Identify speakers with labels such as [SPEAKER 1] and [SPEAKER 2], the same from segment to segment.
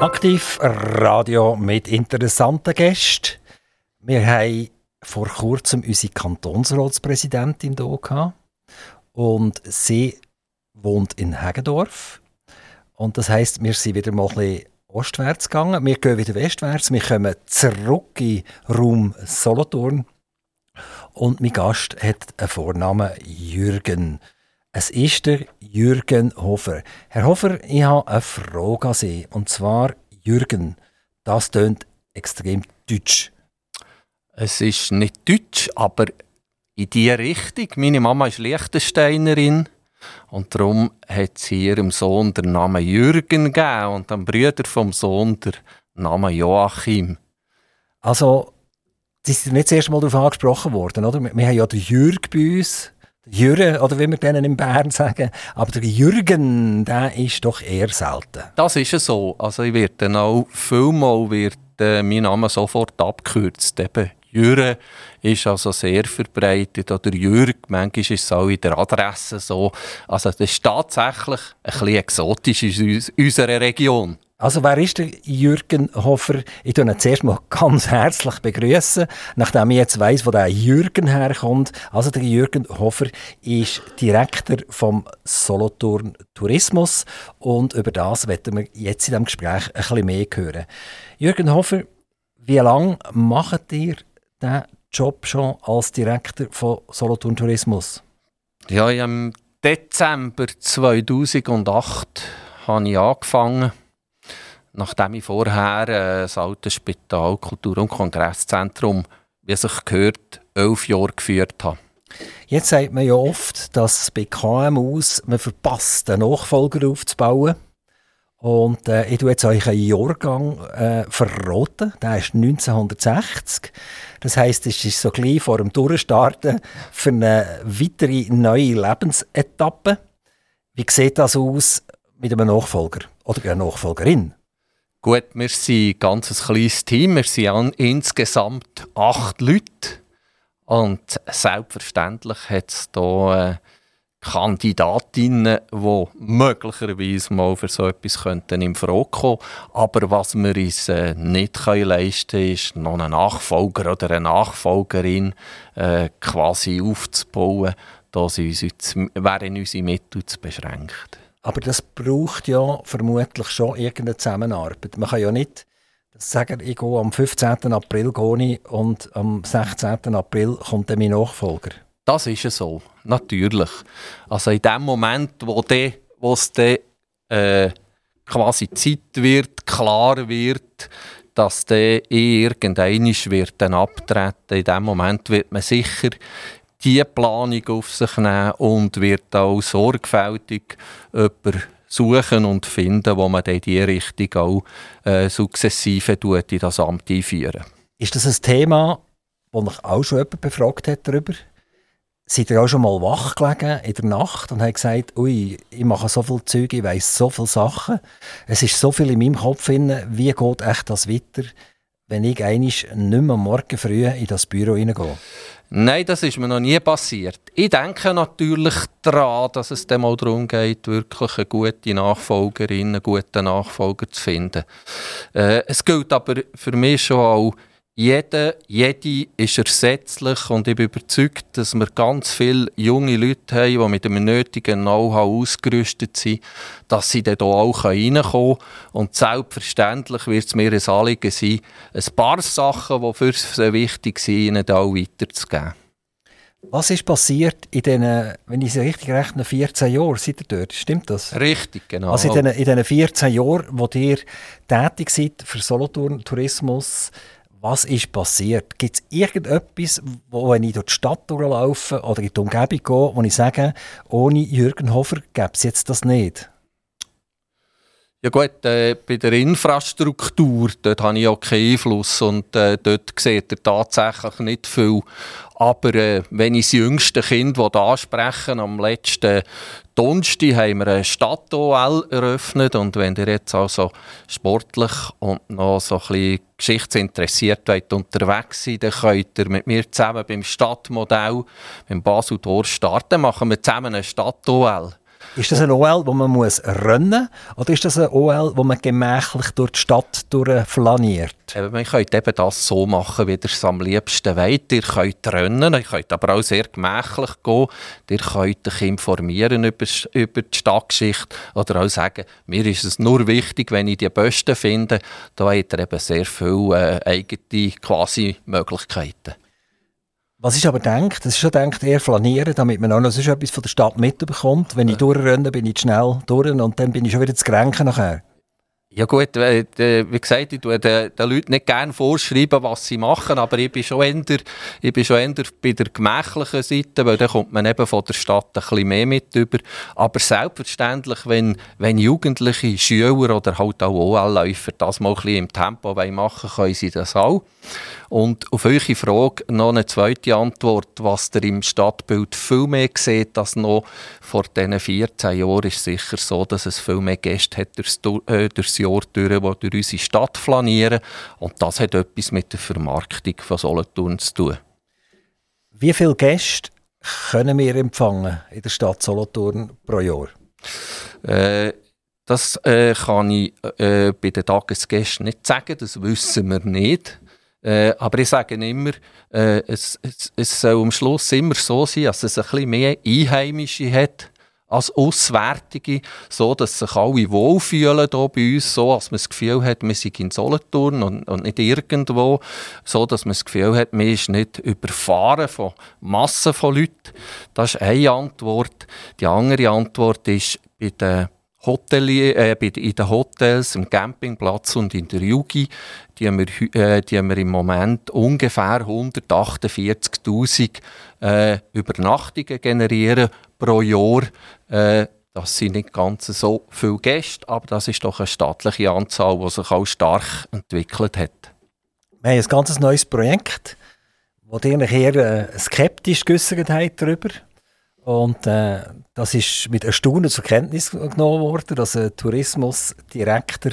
[SPEAKER 1] Aktiv Radio mit interessanten Gästen. Wir haben vor kurzem unsere Kantonsratspräsidentin hier und sie wohnt in Hegendorf. Und das heißt, wir sind wieder mal ein bisschen ostwärts gegangen. Wir gehen wieder westwärts. Wir kommen zurück in Raum Solothurn. Und mein Gast hat einen Vornamen Jürgen. Es ist der Jürgen Hofer. Herr Hofer, ich habe eine Frage an Sie. Und zwar, Jürgen, das tönt extrem deutsch.
[SPEAKER 2] Es ist nicht deutsch, aber in diese Richtung. Meine Mama ist Liechtensteinerin und darum hat sie ihrem Sohn den Namen Jürgen gegeben und dem Brüder vom Sohn den Namen Joachim.
[SPEAKER 1] Also, Sie sind nicht das erste Mal darauf angesprochen worden, oder? Wir haben ja den Jürg bei uns. Jürgen, oder wie wir denen in Bern sagen. Aber der Jürgen, der ist doch eher selten.
[SPEAKER 2] Das ist ja so. Also ich werde auch vielmal wird, äh, mein Name sofort abgekürzt. Eben Jürgen ist also sehr verbreitet. Oder Jürg, manchmal ist es auch in der Adresse so. Also das ist tatsächlich ein bisschen exotisch in unserer Region.
[SPEAKER 1] Also wer ist der Jürgen Hofer? Ich tue ihn zuerst mal ganz herzlich begrüßen, nachdem ich jetzt weiss, wo der Jürgen herkommt. Also der Jürgen Hofer ist Direktor vom Solothurn Tourismus und über das werden wir jetzt in diesem Gespräch ein bisschen mehr hören. Jürgen Hofer, wie lange macht ihr diesen Job schon als Direktor von Solothurn Tourismus?
[SPEAKER 2] Ja, im Dezember 2008 habe ich angefangen nachdem ich vorher äh, das alte Spital, Kultur- und Kongresszentrum, wie es sich gehört, elf Jahre geführt habe.
[SPEAKER 1] Jetzt sagt man ja oft, dass bei KMUs man verpasst, einen Nachfolger aufzubauen. Und äh, ich tue jetzt euch einen Jahrgang äh, verraten. Der ist 1960. Das heisst, es ist so gleich vor dem Durchstarten für eine weitere neue Lebensetappe. Wie sieht das aus mit einem Nachfolger oder einer Nachfolgerin?
[SPEAKER 2] Gut, wir sind ein ganz kleines Team. Wir sind insgesamt acht Leute. Und selbstverständlich hat es hier äh, Kandidatinnen, die möglicherweise mal für so etwas könnten in Frage kommen Aber was wir uns äh, nicht leisten können, ist, noch einen Nachfolger oder eine Nachfolgerin äh, quasi aufzubauen. Da sind uns, wären unsere Mittel zu beschränkt.
[SPEAKER 1] Aber das braucht ja vermutlich schon irgendeine Zusammenarbeit. Man kann ja nicht sagen, ich gehe am 15. April gehe und am 16. April kommt dann mein Nachfolger.
[SPEAKER 2] Das ist ja so, natürlich. Also in dem Moment, wo, es de, äh, quasi Zeit wird, klar wird, dass der irgendeiner wird dann abtreten. In dem Moment wird man sicher die Planung auf sich nehmen und wird auch sorgfältig jemanden suchen und finden, wo man in diese Richtung auch äh, sukzessive tut, in das Amt einführen.
[SPEAKER 1] Ist das ein Thema, das mich auch schon jemand befragt hat darüber? Seid ihr auch schon mal wach gelegen in der Nacht und habt gesagt, ui, ich mache so viele Züge, ich weiss so viele Sachen. Es ist so viel in meinem Kopf drin, wie geht echt das weiter, wenn ich nicht mehr morgen früh in das Büro hineingehe?
[SPEAKER 2] Nein, das ist mir noch nie passiert. Ich denke natürlich daran, dass es dann mal darum geht, wirklich eine gute Nachfolgerin, einen guten Nachfolger zu finden. Äh, es gilt aber für mich schon auch, jeder, jede ist ersetzlich und ich bin überzeugt, dass wir ganz viele junge Leute haben, die mit dem nötigen Know-how ausgerüstet sind, dass sie dann hier auch reinkommen können. Und selbstverständlich wird es mir ein Anliegen sein, ein paar Sachen, die für sie wichtig sind, ihnen auch weiterzugeben.
[SPEAKER 1] Was ist passiert in diesen, wenn ich es richtig rechne, 14 Jahren seid ihr dort? Stimmt das?
[SPEAKER 2] Richtig, genau.
[SPEAKER 1] Also in diesen, in diesen 14 Jahren, wo ihr tätig seid für Solothurn Tourismus, was ist passiert? Gibt es irgendetwas, wo, wenn ich durch die Stadt durchlaufe oder in die Umgebung gehe, wo ich sage, ohne Jürgen Hofer gäbe es jetzt das nicht?
[SPEAKER 2] Ja gut, äh, bei der Infrastruktur, dort habe ich auch keinen Einfluss und äh, dort sieht er tatsächlich nicht viel. Aber äh, wenn ich das jüngste Kind ansprechen am letzten Donnerstag haben wir eine Stadt-OL eröffnet und wenn ihr jetzt also sportlich und noch so ein bisschen geschichtsinteressiert seid, unterwegs seid, dann könnt ihr mit mir zusammen beim Stadtmodell, beim Basel-Tor starten, machen wir zusammen eine Stadt-OL.
[SPEAKER 1] Ist das ein OL, wo man muss rennen muss, oder ist das ein OL, wo man gemächlich durch die Stadt flaniert?
[SPEAKER 2] Eben, man könnt eben das so machen, wie ihr es am liebsten wollt. Ihr könnt rennen, ihr könnt aber auch sehr gemächlich gehen. Ihr könnt euch informieren über, über die Stadtgeschichte oder auch sagen, mir ist es nur wichtig, wenn ich die Besten finde. Da habt ihr eben sehr viele äh, eigene quasi Möglichkeiten.
[SPEAKER 1] Was ist aber denkt, das ist schon denkt, eher flanieren, damit man auch noch etwas von der Stadt mitbekommt. Wenn ich durchrenne, bin ich schnell durch und dann bin ich schon wieder zu kränken nachher.
[SPEAKER 2] Ja gut, äh, wie gesagt, ich tue den, den Leuten nicht gerne vorschreiben, was sie machen, aber ich bin schon eher, ich bin schon eher bei der gemächlichen Seite, weil da kommt man eben von der Stadt ein bisschen mehr mit über. Aber selbstverständlich, wenn, wenn Jugendliche, Schüler oder halt auch OL-Läufer das mal ein bisschen im Tempo machen können sie das auch. Und auf eure Frage noch eine zweite Antwort, was ihr im Stadtbild viel mehr seht als noch vor diesen 14 Jahren, ist sicher so, dass es viel mehr Gäste hat durchs, äh, durchs Jahr durch, die durch unsere Stadt flanieren. Und das hat etwas mit der Vermarktung von Solothurn zu tun.
[SPEAKER 1] Wie viele Gäste können wir empfangen in der Stadt Solothurn pro Jahr?
[SPEAKER 2] Äh, das äh, kann ich äh, bei den Tagesgästen nicht sagen, das wissen wir nicht. Äh, aber ich sage immer, äh, es, es, es, soll am Schluss immer so sein, dass es ein mehr Einheimische hat als Auswärtige, so dass sich alle wohlfühlen hier bei uns, so dass man das Gefühl hat, wir sind in Solothurn und, und nicht irgendwo, so dass man das Gefühl hat, man ist nicht überfahren von Massen von Leuten. Das ist eine Antwort. Die andere Antwort ist bei den Hotelier, äh, in den Hotels, im Campingplatz und in der Jugi, die haben wir, äh, die haben wir im Moment ungefähr 148'000 äh, Übernachtungen generieren pro Jahr. Äh, das sind nicht ganz so viele Gäste, aber das ist doch eine staatliche Anzahl, die sich auch stark entwickelt hat.
[SPEAKER 1] Wir haben ein ganz neues Projekt, wo ihr eher äh, skeptisch geäußert habt darüber. Und äh, das ist mit Erstaunen zur Kenntnis genommen worden, dass ein Tourismusdirektor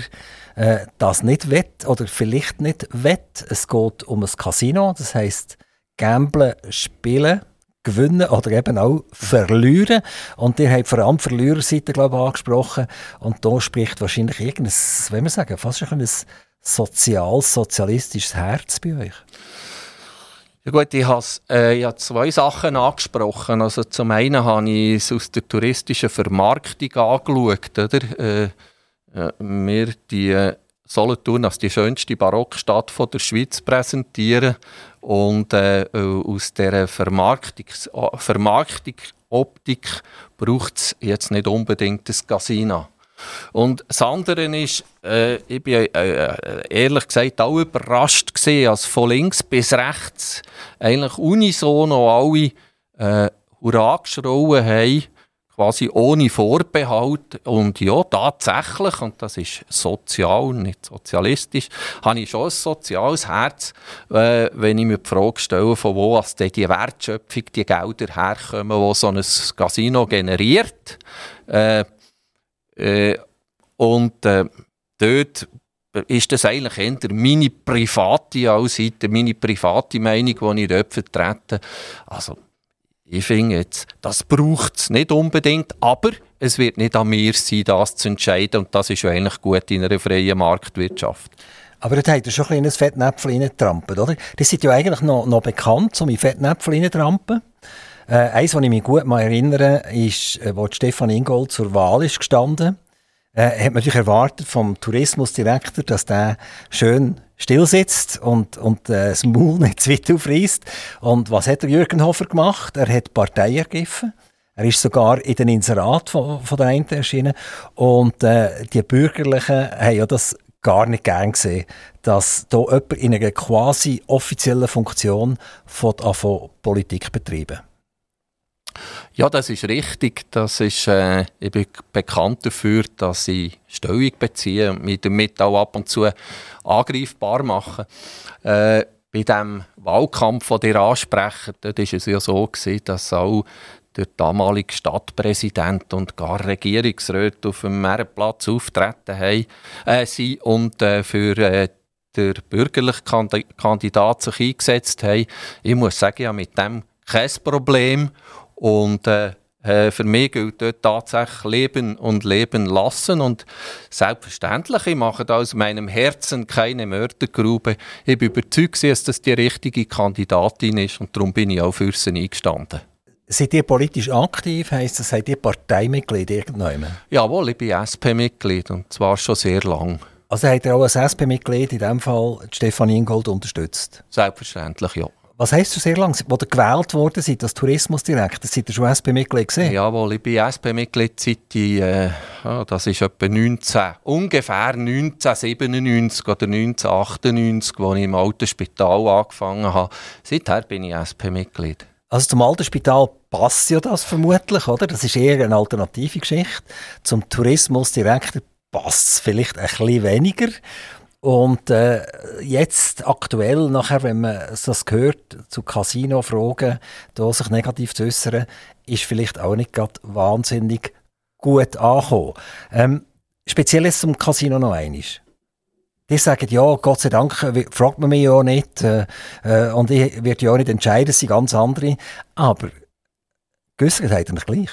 [SPEAKER 1] äh, das nicht wett oder vielleicht nicht wett. Es geht um ein Casino, das heißt Gamblen, Spielen, Gewinnen oder eben auch Verlieren. Und ihr habt vor allem Verliererseite glaube ich, angesprochen. Und da spricht wahrscheinlich irgendein, wenn wir sagen, fast ein sozial-sozialistisches Herz bei euch.
[SPEAKER 2] Ja gut, ich habe äh, zwei Sachen angesprochen. Also zum einen habe ich es aus der touristischen Vermarktung angeschaut. Oder? Äh, äh, wir die äh, Solothurn als die schönste Barockstadt von der Schweiz präsentieren und äh, aus dieser Vermarktungs Vermarktung Optik braucht es jetzt nicht unbedingt das Casino. Und das andere ist, äh, ich bin äh, ehrlich gesagt auch überrascht gesehen, als von links bis rechts eigentlich unisono alle äh, Hurra geschrauen haben, quasi ohne Vorbehalt. Und ja, tatsächlich, und das ist sozial, nicht sozialistisch, habe ich schon ein soziales Herz, äh, wenn ich mir die Frage stelle, von wo aus die Wertschöpfung, die Gelder herkommen, die so ein Casino generiert. Äh, äh, und äh, dort ist das eigentlich eher meine private Aussicht, meine private Meinung, die ich dort vertrete. Also, ich finde jetzt, das braucht es nicht unbedingt, aber es wird nicht an mir sein, das zu entscheiden und das ist ja eigentlich gut in einer freien Marktwirtschaft.
[SPEAKER 1] Aber da habt ihr schon ein kleines Fettnäpfel reingetrampt, oder? Das sind ja eigentlich noch, noch bekannt, so mit Fettnäpfel reintrampen. Äh, eins, was ich mich gut erinnere, ist, äh, wo Stefan Ingold zur Wahl ist gestanden äh, hat man natürlich erwartet vom Tourismusdirektor, dass der schön still sitzt und, und äh, das Maul nicht zu weit aufreißt. Und was hat der Jürgen Hofer gemacht? Er hat Partei ergriffen. Er ist sogar in den Inserat von, von der einen erschienen. Und äh, die Bürgerlichen haben ja das gar nicht gern gesehen, dass da jemand in einer quasi offiziellen Funktion von Politik betreiben.
[SPEAKER 2] Ja, das ist richtig. Das ist, äh, ich bin bekannt dafür, dass ich Stellung beziehe und mich damit auch ab und zu angreifbar mache. Äh, bei dem Wahlkampf, den ihr ansprecht, dort war es ja so, gewesen, dass auch der damalige Stadtpräsident und gar Regierungsräte auf dem Meerenplatz auftreten haben, äh, und äh, für äh, der bürgerliche Kandidat sich eingesetzt haben. Ich muss sagen, ja, mit dem kein Problem. Und äh, Äh, für mich gilt dort tatsächlich leben und leben lassen. Und selbstverständlich, ich mache da aus meinem Herzen keine Mördergrube. Ich bin überzeugt, dass das die richtige Kandidatin ist und darum bin ich auch für sie eingestanden.
[SPEAKER 1] Seid ihr politisch aktiv? Heisst das, seid ihr Parteimitglied irgendwann?
[SPEAKER 2] Jawohl, ich bin SP-Mitglied und zwar schon sehr lang.
[SPEAKER 1] Also habt ihr auch als SP-Mitglied in diesem Fall Stefanie Ingold unterstützt?
[SPEAKER 2] Selbstverständlich, ja.
[SPEAKER 1] Was heisst du sehr lange? Wo ihr gewählt worden seid als Tourismusdirektor, seid ihr schon SP-Mitglied gesehen?
[SPEAKER 2] Jawohl, ich bin SP-Mitglied seit äh, das ist etwa 19, ungefähr 1997 oder 1998, als ich im alten Spital angefangen habe. Seither bin ich SP-Mitglied.
[SPEAKER 1] Also zum alten Spital passt ja das vermutlich, oder? Das ist eher eine alternative Geschichte. Zum Tourismusdirektor passt es vielleicht ein bisschen weniger. Und äh, jetzt aktuell, nachher, wenn man das hört, zu Casino-Fragen, da sich negativ zu äußern, ist vielleicht auch nicht gerade wahnsinnig gut angekommen. Ähm, speziell jetzt zum Casino noch einmal. Die sagen, ja, Gott sei Dank, fragt man mich ja nicht. Äh, äh, und ich werde ja auch nicht entscheiden, es sind ganz andere. Aber gewissert hat er gleich.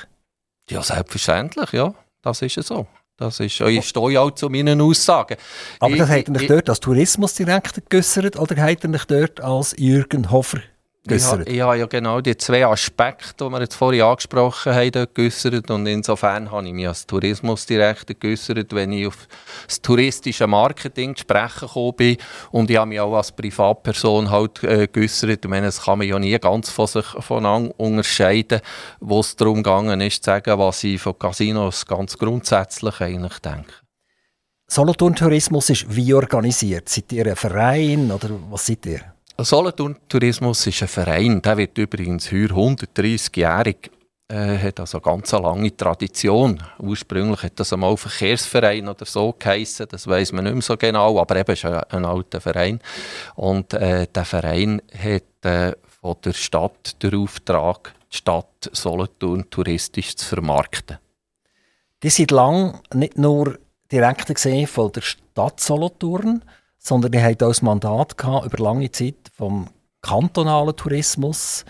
[SPEAKER 2] Ja, selbstverständlich, ja. Das ist ja so. Das ist, ich stehe auch zu meinen Aussagen.
[SPEAKER 1] Aber ich, das hat er nicht dort als Tourismusdirektor geäussert oder hat er nicht dort als Jürgen Hofer
[SPEAKER 2] geäußert? Ich, ich habe ja genau die zwei Aspekte, die wir jetzt vorhin angesprochen haben, dort geäußert. Und insofern habe ich mich als Tourismusdirektor geäußert, wenn ich auf das touristische Marketing zu sprechen gekommen bin. Und ich habe mich auch als Privatperson halt äh, geäußert. Ich meine, das kann man ja nie ganz von sich voneinander unterscheiden, wo es darum gegangen ist, zu sagen, was ich von Casinos ganz grundsätzlich eigentlich denke.
[SPEAKER 1] Solothurn Tourismus ist wie organisiert? Seid ihr ein Verein oder was seid ihr?
[SPEAKER 2] Solothurn Tourismus ist ein Verein, der wird übrigens heuer 130-jährig, äh, hat also eine ganz lange Tradition. Ursprünglich hat das einmal Verkehrsverein oder so geheissen, das weiß man nicht mehr so genau, aber eben ist ein, ein alter Verein. Und äh, der Verein hat äh, von der Stadt den Auftrag, die Stadt Solothurn touristisch zu vermarkten.
[SPEAKER 1] Die sind lang nicht nur direkt gesehen von der Stadt Solothurn, sondern die hatten auch das Mandat gehabt, über lange Zeit vom kantonalen Tourismus.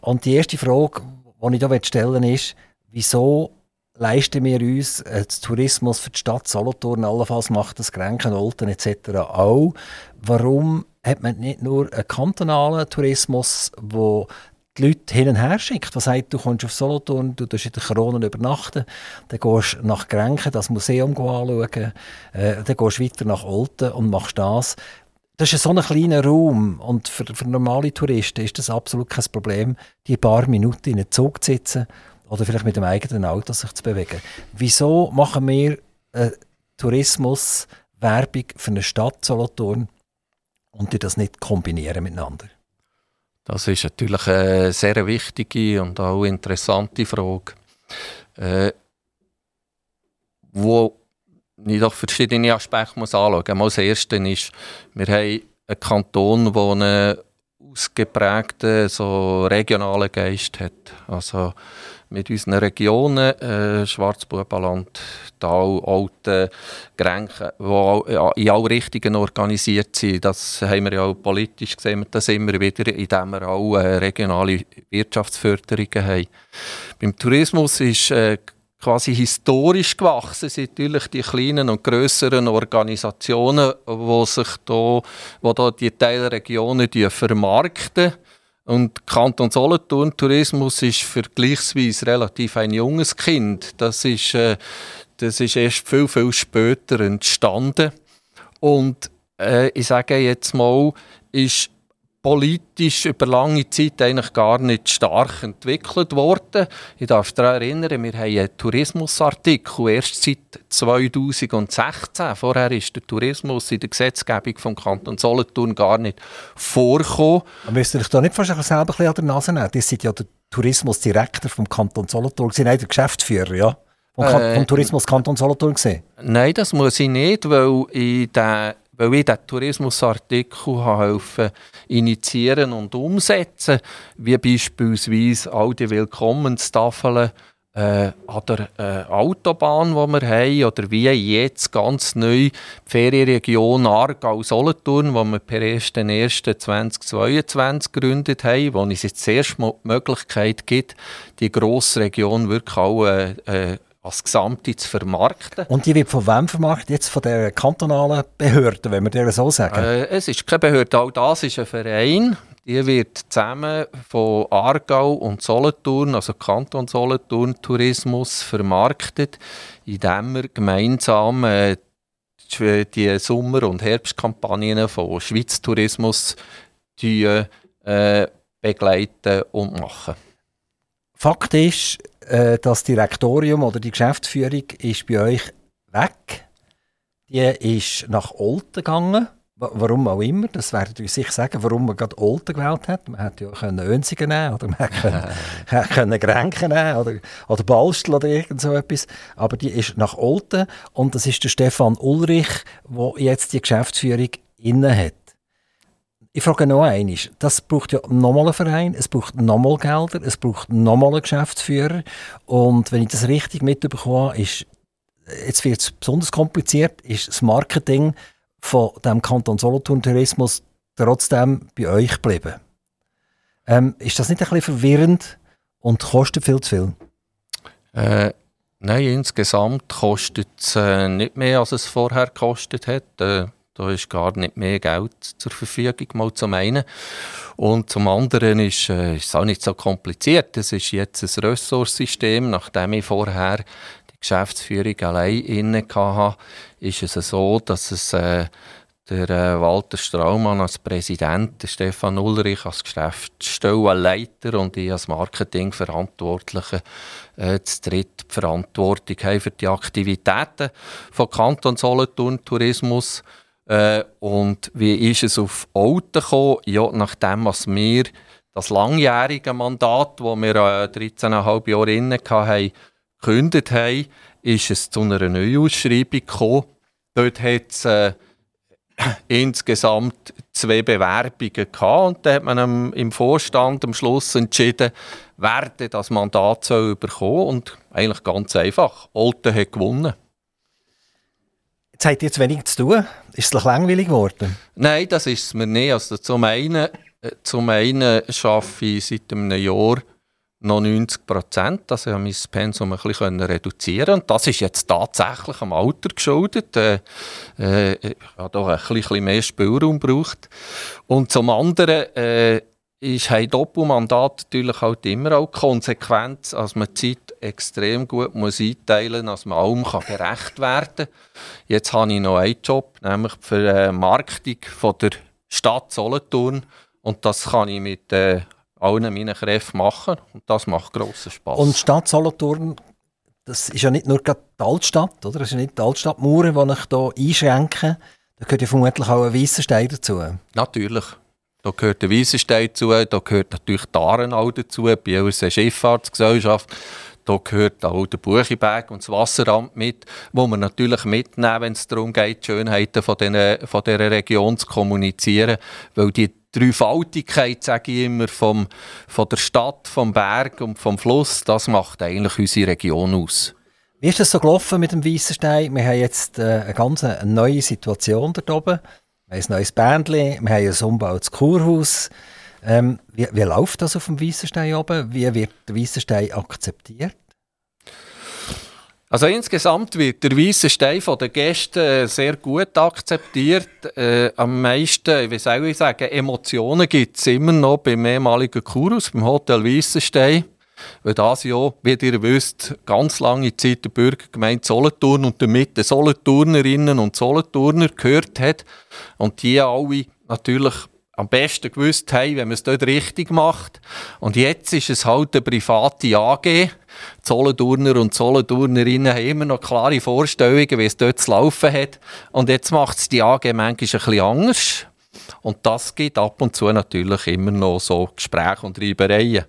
[SPEAKER 1] Und die erste Frage, die ich hier stellen will, ist, wieso leisten wir uns äh, Tourismus für die Stadt Solothurn, allenfalls macht das Grenken, Olten etc. auch. Warum hat man nicht nur einen kantonalen Tourismus, der die Leute hin und her schickt, Was sagt, du kommst auf Solothurn, du darfst in der Krone übernachten, dann gehst du nach Grenken das Museum anschauen, äh, dann gehst du weiter nach Olten und machst das. Das ist so ein kleiner Raum und für, für normale Touristen ist das absolut kein Problem, die paar Minuten in einem Zug zu sitzen oder vielleicht mit dem eigenen Auto sich zu bewegen. Wieso machen wir äh, Tourismus Werbung für eine Stadt Solothurn und die das nicht kombinieren miteinander?
[SPEAKER 2] Das ist natürlich eine sehr wichtige und auch interessante Frage, äh, wo ich doch verschiedene Aspekte muss anschauen muss. Das erste ist, wir haben einen Kanton, der einen ausgeprägten so regionalen Geist hat. Also mit unseren Regionen, äh, Schwarzbubenland, Tal, Alten, Grenken, die in alle Richtungen organisiert sind. Das haben wir ja auch politisch gesehen, das immer wieder, indem wir auch äh, regionale Wirtschaftsförderungen haben. Beim Tourismus ist äh, quasi historisch gewachsen sind natürlich die kleinen und größeren Organisationen, die sich da, wo da die Teilregionen vermarkten und Kanton Solothurn Tourismus ist vergleichsweise relativ ein junges Kind. Das ist, äh, das ist erst viel, viel später entstanden. Und äh, ich sage jetzt mal, ist politisch über lange Zeit eigentlich gar nicht stark entwickelt worden. Ich darf daran erinnern, wir haben einen Tourismusartikel erst seit 2016. Vorher ist der Tourismus in der Gesetzgebung vom Kanton Solothurn gar nicht vorgekommen.
[SPEAKER 1] Aber müsst ihr euch da nicht fast selber ein an der Nase nehmen? Das sind ja der Tourismusdirektor vom Kanton Solothurn, sind der Geschäftsführer, ja? Vom, äh, vom Tourismus Kanton Solothurn gesehen?
[SPEAKER 2] Nein, das muss ich nicht, weil ich den weil ich diesen Tourismusartikel helfen initiieren und umsetzen, wie beispielsweise all die Willkommenstafeln, äh, an der äh, Autobahn, die wir haben, oder wie jetzt ganz neu die Ferienregion Aargau-Solothurn, die wir per 1.1.2022 gegründet haben, wo es jetzt zuerst mal die Möglichkeit gibt, die grosse Region wirklich auch äh, äh, als Gesamte zu vermarkten.
[SPEAKER 1] Und die wird von wem vermarktet? Jetzt von der kantonalen Behörde, wenn wir dir so sagen?
[SPEAKER 2] Äh, es ist keine Behörde, auch das ist ein Verein. Die wird zusammen von Aargau und Solothurn, also Kanton Solothurn Tourismus, vermarktet, indem wir gemeinsam äh, die Sommer- und Herbstkampagnen von Schweiz Tourismus die, äh, begleiten und machen.
[SPEAKER 1] Fakt ist, äh, das Direktorium oder die Geschäftsführung ist bei euch weg. Die ist nach Olten gegangen Warum auch immer, das werden wir sich sagen, warum man gerade Olten gewählt hat. Man hätte ja können Önsigen nehmen oder man hätte können Grenken nehmen oder, oder Balstel oder irgend so etwas. Aber die ist nach Olten und das ist der Stefan Ulrich, der jetzt die Geschäftsführung inne hat. Ich frage noch einmal, das braucht ja nochmal einen Verein, es braucht nochmal Gelder, es braucht nochmal einen Geschäftsführer und wenn ich das richtig mitbekomme, ist, jetzt wird es besonders kompliziert, ist das Marketing von dem Kanton Solothurn Tourismus trotzdem bei euch geblieben. Ähm, ist das nicht ein bisschen verwirrend und kostet viel zu viel?
[SPEAKER 2] Äh, nein, insgesamt kostet es äh, nicht mehr, als es vorher gekostet hat. Äh, da ist gar nicht mehr Geld zur Verfügung, mal zum einen. Und zum anderen ist, äh, es auch nicht so kompliziert. Es ist jetzt ein Ressourcensystem, nachdem ich vorher die Geschäftsführung allein inne hatte, ist es so, dass es äh, der äh, Walter Straumann als Präsident, der Stefan Ulrich als Geschäftsstellenleiter und ich als Marketingverantwortlicher äh, zu dritt die Verantwortung haben für die Aktivitäten von Kanton Solothurn Tourismus. Äh, und wie ist es auf Alten gekommen? Ja, nachdem was wir das langjährige Mandat, das wir äh, 13,5 Jahre inne hatten, gekündigt haben, ist es zu einer Neuausschreibung gekommen. Dort hat es äh, insgesamt zwei Bewerbungen gehabt und da hat man im Vorstand am Schluss entschieden, wer das Mandat soll bekommen und eigentlich ganz einfach. Olten hat gewonnen.
[SPEAKER 1] Jetzt habt ihr wenig zu tun. Ist es langweilig geworden?
[SPEAKER 2] Nein, das ist es mir nicht. Also zum einen, äh, zum einen arbeite ich seit einem Jahr noch 90 Prozent. Also ich mein Pensum ein bisschen reduzieren und Das ist jetzt tatsächlich am Alter geschuldet. Äh, äh, ich habe doch ein bisschen mehr Spielraum gebraucht. Und zum anderen äh, ist ein Doppelmandat natürlich halt immer auch Konsequenz, dass man die Zeit extrem gut muss einteilen muss, dass man allem kann gerecht werden kann. Jetzt habe ich noch einen Job, nämlich für die äh, Marketing von der Stadt Solothurn. Und das kann ich mit äh, allen meinen Kräften machen. Und das macht grossen Spass.
[SPEAKER 1] Und die Stadt Solothurn, das ist ja nicht nur die Altstadt, oder? Das ist ja nicht die Altstadtmauern, die ich hier einschränke. Da gehört ja vermutlich auch ein Weissenstein dazu.
[SPEAKER 2] Natürlich. Da gehört der Weissenstein dazu, da gehört natürlich die Arenau dazu, bei unserer Schifffahrtsgesellschaft. Da gehört auch der Buchiberg und das Wasseramt mit, wo wir natürlich mitnehmen, wenn es darum geht, die Schönheiten von, den, von dieser Region zu kommunizieren. Weil die Dreifaltigkeit, sage ich immer, vom, von der Stadt, vom Berg und vom Fluss, das macht eigentlich unsere Region aus.
[SPEAKER 1] Wie ist das so gelaufen mit dem Weissenstein? Wir haben jetzt äh, eine ganz neue Situation dort oben. Ein neues Bändchen, wir haben ein umgebautes Kurhaus. Ähm, wie, wie läuft das auf dem Weissenstein oben? Wie wird der Weissenstein akzeptiert?
[SPEAKER 2] Also insgesamt wird der weiße Stein von den Gästen äh, sehr gut akzeptiert. Äh, am meisten, wie soll ich sagen, Emotionen gibt es immer noch beim ehemaligen Kurus, beim Hotel Weissenstein. Weil das ja, wie ihr wisst, ganz lange Zeit der Bürgergemeinde Solothurn und damit die Solothurnerinnen und Solothurner gehört hat. Und die alle natürlich am besten gewusst haben, wenn man es dort richtig macht. Und jetzt ist es halt eine private AG Solothurner und Solothurnerinnen haben immer noch klare Vorstellungen, wie es dort zu laufen hat. Und jetzt macht es die AG manchmal ein bisschen anders. Und das gibt ab und zu natürlich immer noch so Gespräche und Reibereien.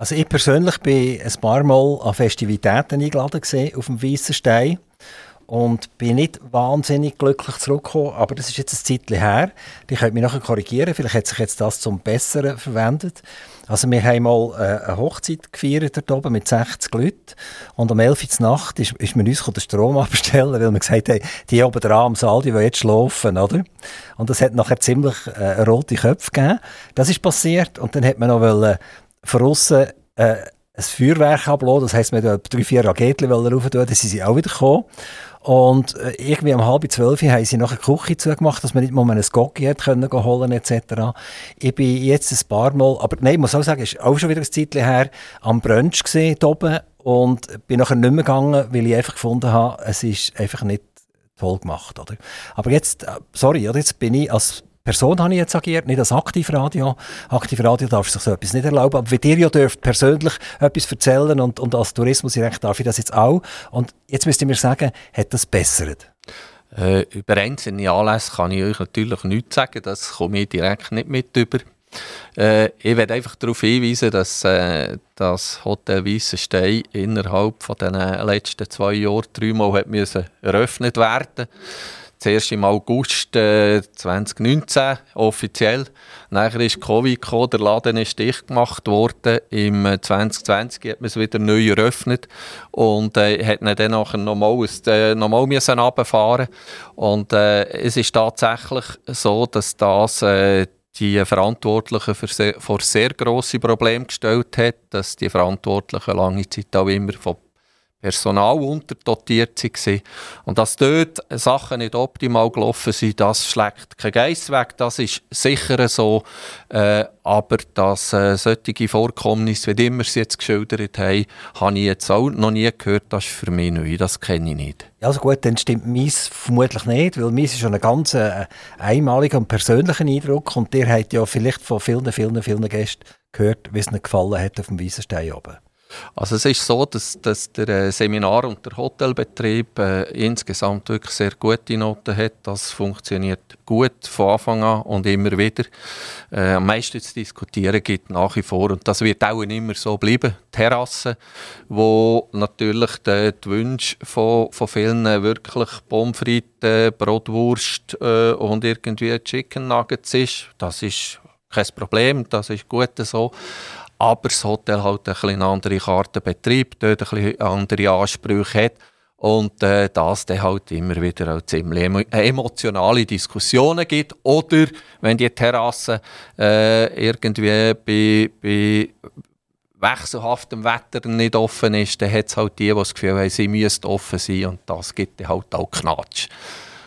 [SPEAKER 1] Also ich persönlich bin ein paar Mal an Festivitäten eingeladen auf dem Weißen Stein. und bin nicht wahnsinnig glücklich zurückgekommen, aber das ist jetzt ein Zeitchen her. Die könnt mich nachher korrigieren, vielleicht hat sich jetzt das zum Besseren verwendet. Also wir haben mal äh, eine Hochzeit gefeiert dort oben mit 60 Leuten und um 11 Uhr Nacht ist, ist man uns den Strom abstellen, weil wir gesagt haben, die oben dran am Saal, die wollen jetzt schlafen, oder? Und das hat nachher ziemlich äh, rote Köpfe gegeben. Das ist passiert und dann hat man noch wollen, von aussen, äh, ein Feuerwerk ablassen. Das heisst, wir wollten drei, vier Raketen rauf tun, dann sind sie auch wieder gekommen. Und äh, irgendwie um halb zwölf haben sie noch eine Küche zugemacht, dass man nicht mal ein Gocki hat können holen etc. Ich bin jetzt ein paar Mal, aber nein, ich muss auch sagen, es ist auch schon wieder ein Zeitchen her, am Brunch gesehen oben und bin nachher nicht mehr gegangen, weil ich einfach gefunden habe, es ist einfach nicht toll gemacht. Oder? Aber jetzt, äh, sorry, jetzt bin ich als Person habe ich jetzt agiert, nicht als Aktivradio. Aktivradio darf sich so etwas nicht erlauben. Aber wenn ihr ja dürft persönlich etwas erzählen und, und als Tourismusdirektor darf ich das jetzt auch. Und jetzt müsst ihr mir sagen, hat das bessert?
[SPEAKER 2] Äh, über einzelne Anlässe kann ich euch natürlich nichts sagen. Das komme ich direkt nicht mit über. Äh, ich werde einfach darauf hinweisen, dass äh, das Hotel Weissenstein innerhalb von den letzten zwei Jahren dreimal hat müssen eröffnet werden musste zuerst im August äh, 2019 offiziell. Nachher ist Covid gekommen, der Laden ist dicht gemacht worden. Im 2020 äh, hat man es wieder neu eröffnet und äh, hat dann nachher nochmal, äh, müssen runterfahren Und äh, es ist tatsächlich so, dass das äh, die Verantwortlichen sehr, vor sehr grosse Probleme gestellt hat, dass die Verantwortlichen lange Zeit auch immer von Personal unterdotiert waren. Und dass dort Sachen nicht optimal gelaufen sind, das schlägt kein Geist weg. Das ist sicher so. Äh, aber dass äh, solche Vorkommnisse, wie immer sie jetzt geschildert haben, habe ich jetzt auch noch nie gehört. Das ist für mich neu. Das kenne ich nicht.
[SPEAKER 1] Also gut, dann stimmt meins vermutlich nicht, weil meins ist schon ein ganz äh, einmaliger und persönlicher Eindruck. Und der hat ja vielleicht von vielen, vielen, vielen Gästen gehört, wie es ihnen gefallen hat auf dem Weissenstein oben.
[SPEAKER 2] Also es ist so, dass, dass der äh, Seminar- und der Hotelbetrieb äh, insgesamt wirklich sehr gute Noten hat. Das funktioniert gut von Anfang an und immer wieder. Äh, am meisten zu diskutieren gibt nach wie vor und das wird auch immer so bleiben. Terrassen, wo natürlich die, die Wünsche von, von vielen wirklich Pommes frites, Brotwurst äh, und irgendwie Chicken Nuggets ist. Das ist kein Problem, das ist gut so aber das Hotel halt ein bisschen andere Kartenbetrieb, dort ein andere Ansprüche hat und äh, das dann halt immer wieder auch ziemlich äh, emotionale Diskussionen gibt oder wenn die Terrasse äh, irgendwie bei, bei wechselhaftem Wetter nicht offen ist, dann hat es halt die, die das Gefühl haben, sie müssten offen sein und das gibt dann halt auch Knatsch.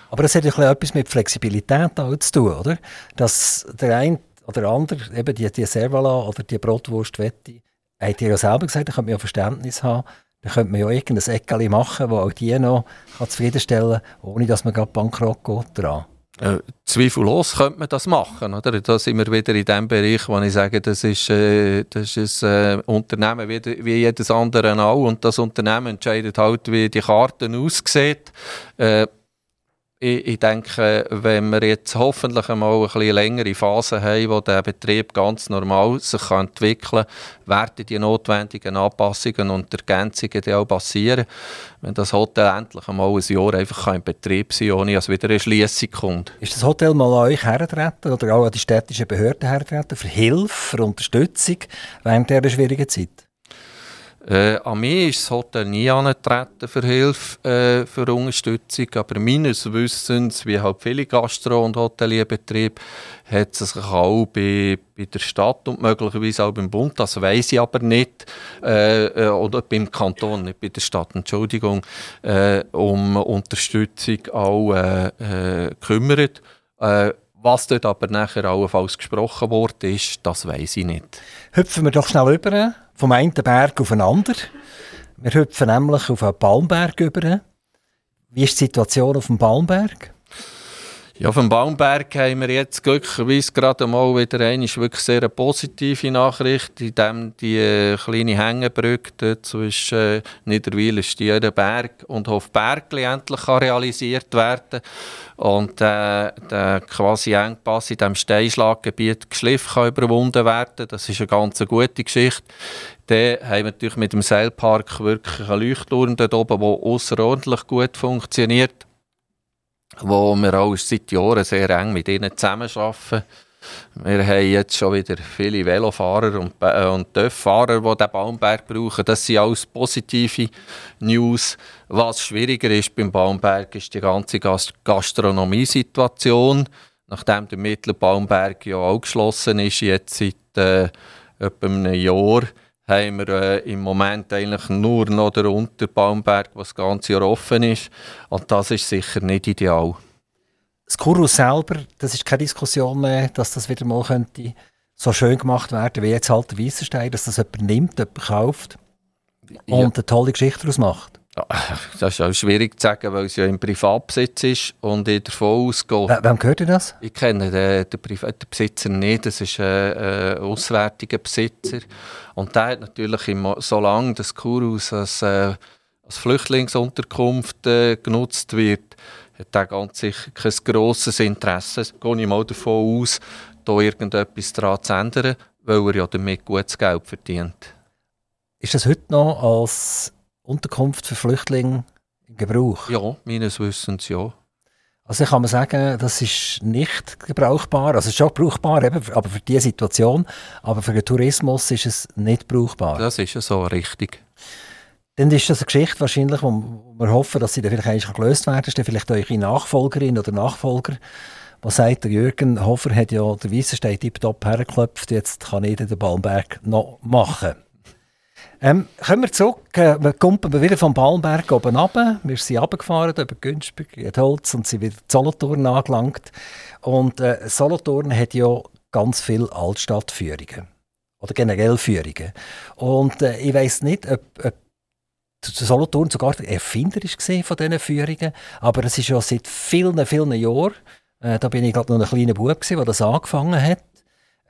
[SPEAKER 1] Aber das hat ja etwas mit Flexibilität zu tun, oder? Dass der eine oder andere, eben die, die Servala oder die Brotwurst Wetti, habt ihr ja selber gesagt, da könnte man ja Verständnis haben. Dann könnte man ja irgendein Eckeli machen, das auch die noch kann zufriedenstellen kann, ohne dass man gerade bankrott geht dran.
[SPEAKER 2] Äh, zweifellos könnte man das machen. Oder? Da sind wir wieder in dem Bereich, wo ich sage, das ist, äh, das ist ein äh, Unternehmen wie, wie jedes andere auch. Und das Unternehmen entscheidet halt, wie die Karten aussieht. Äh, ich, denke, wenn wir jetzt hoffentlich einmal eine bisschen längere Phase haben, wo der Betrieb ganz normal sich entwickeln kann, werden die notwendigen Anpassungen und Ergänzungen dann auch passieren. Wenn das Hotel endlich einmal ein Jahr einfach in Betrieb sein kann, ohne dass wieder eine Schliessung kommt.
[SPEAKER 1] Ist das Hotel mal an euch hergetreten oder auch an die städtischen Behörden hergetreten für Hilfe, für Unterstützung während dieser schwierigen Zeit?
[SPEAKER 2] Äh, an mich ist das Hotel nie angetreten für Hilfe, äh, für Unterstützung, aber meines Wissens, wie halt viele Gastro- und Hotelierbetriebe, hat es sich auch bei, bei der Stadt und möglicherweise auch beim Bund, das weiß ich aber nicht, äh, äh oder beim Kanton, nicht bei der Stadt, Entschuldigung, äh, um Unterstützung auch äh, gekümmert. Was dort aber nachher allenfalls gesprochen wurde, ist, das weiß ich nicht.
[SPEAKER 1] Hüpfen wir doch schnell über vom einen Berg auf den anderen. Wir hüpfen nämlich auf einen Palmberg über. Wie ist die Situation auf dem Palmberg?
[SPEAKER 2] Ja, vom Baumberg haben wir jetzt glücklicherweise gerade mal wieder eine wirklich sehr positive Nachricht, in dem die äh, kleine Hängebrücke zwischen äh, Niederwil, Stierenberg und Hofbergli endlich realisiert werden und äh, der quasi Engpass in diesem Steinschlaggebiet Geschliff kann überwunden werden. Das ist eine ganz gute Geschichte. Dann haben wir natürlich mit dem Seilpark wirklich einen Leuchtturm dort oben, der außerordentlich gut funktioniert wo wir auch seit Jahren sehr eng mit ihnen zusammenarbeiten. Wir haben jetzt schon wieder viele Velofahrer und, äh, und Töfffahrer, die diesen Baumberg brauchen. Das sind alles positive News. Was schwieriger ist beim Baumberg, ist die ganze Gastronomiesituation. Nachdem der Mittelbaumberg ja auch geschlossen ist, jetzt seit äh, etwa einem Jahr, haben wir äh, im Moment eigentlich nur noch den Unterbaumberg, was das ganze Jahr offen ist. Und das ist sicher nicht ideal.
[SPEAKER 1] Das Kurus selber, das ist keine Diskussion mehr, dass das wieder mal könnte so schön gemacht werden wie jetzt halt der Weissenstein, dass das jemand nimmt, jemand kauft und ja. eine tolle Geschichte daraus macht.
[SPEAKER 2] Das ist auch schwierig zu sagen, weil es ja im Privatbesitz ist und ich davon ausgehe...
[SPEAKER 1] W wem gehört ihr das?
[SPEAKER 2] Ich kenne den, den, den, Besitzer nicht, das ist ein, ein auswärtiger Besitzer. Und der hat natürlich, im, solange das Kurhaus als, äh, als Flüchtlingsunterkunft äh, genutzt wird, hat er ganz sicher kein grosses Interesse, gehe ich mal davon aus, da irgendetwas daran zu ändern, weil er ja damit gutes Geld verdient.
[SPEAKER 1] Ist das heute noch als Unterkunft für Flüchtlinge in Gebrauch?
[SPEAKER 2] Ja, meines Wissens ja.
[SPEAKER 1] Also kann man sagen, das ist nicht gebrauchbar. Also es ist schon brauchbar, eben, aber für diese Situation. Aber für den Tourismus ist es nicht brauchbar.
[SPEAKER 2] Das ist ja so richtig.
[SPEAKER 1] Dann ist das eine Geschichte wahrscheinlich, wo wir hoffen, dass sie dann vielleicht gelöst werden. Ist dann vielleicht eure Nachfolgerin oder Nachfolger, was sagt der Jürgen Hofer hat ja der Weissenstein tiptop hergeklopft, jetzt kann ich den Baumberg noch machen. Ähm, kommen wir zurück, äh, wir kommen wieder vom Balmberg oben runter. Wir sind runtergefahren über Günzburg, Holz und sind wieder in Solothurn angelangt. Und äh, Solothurn hat ja ganz viele Altstadtführungen. Oder generell Führungen. Und äh, ich weiss nicht, ob, ob Solothurn sogar der Erfinder war von diesen Führungen. Aber es ist ja seit vielen, vielen Jahren, äh, da bin ich gerade noch ein kleiner Bub, der das angefangen hat.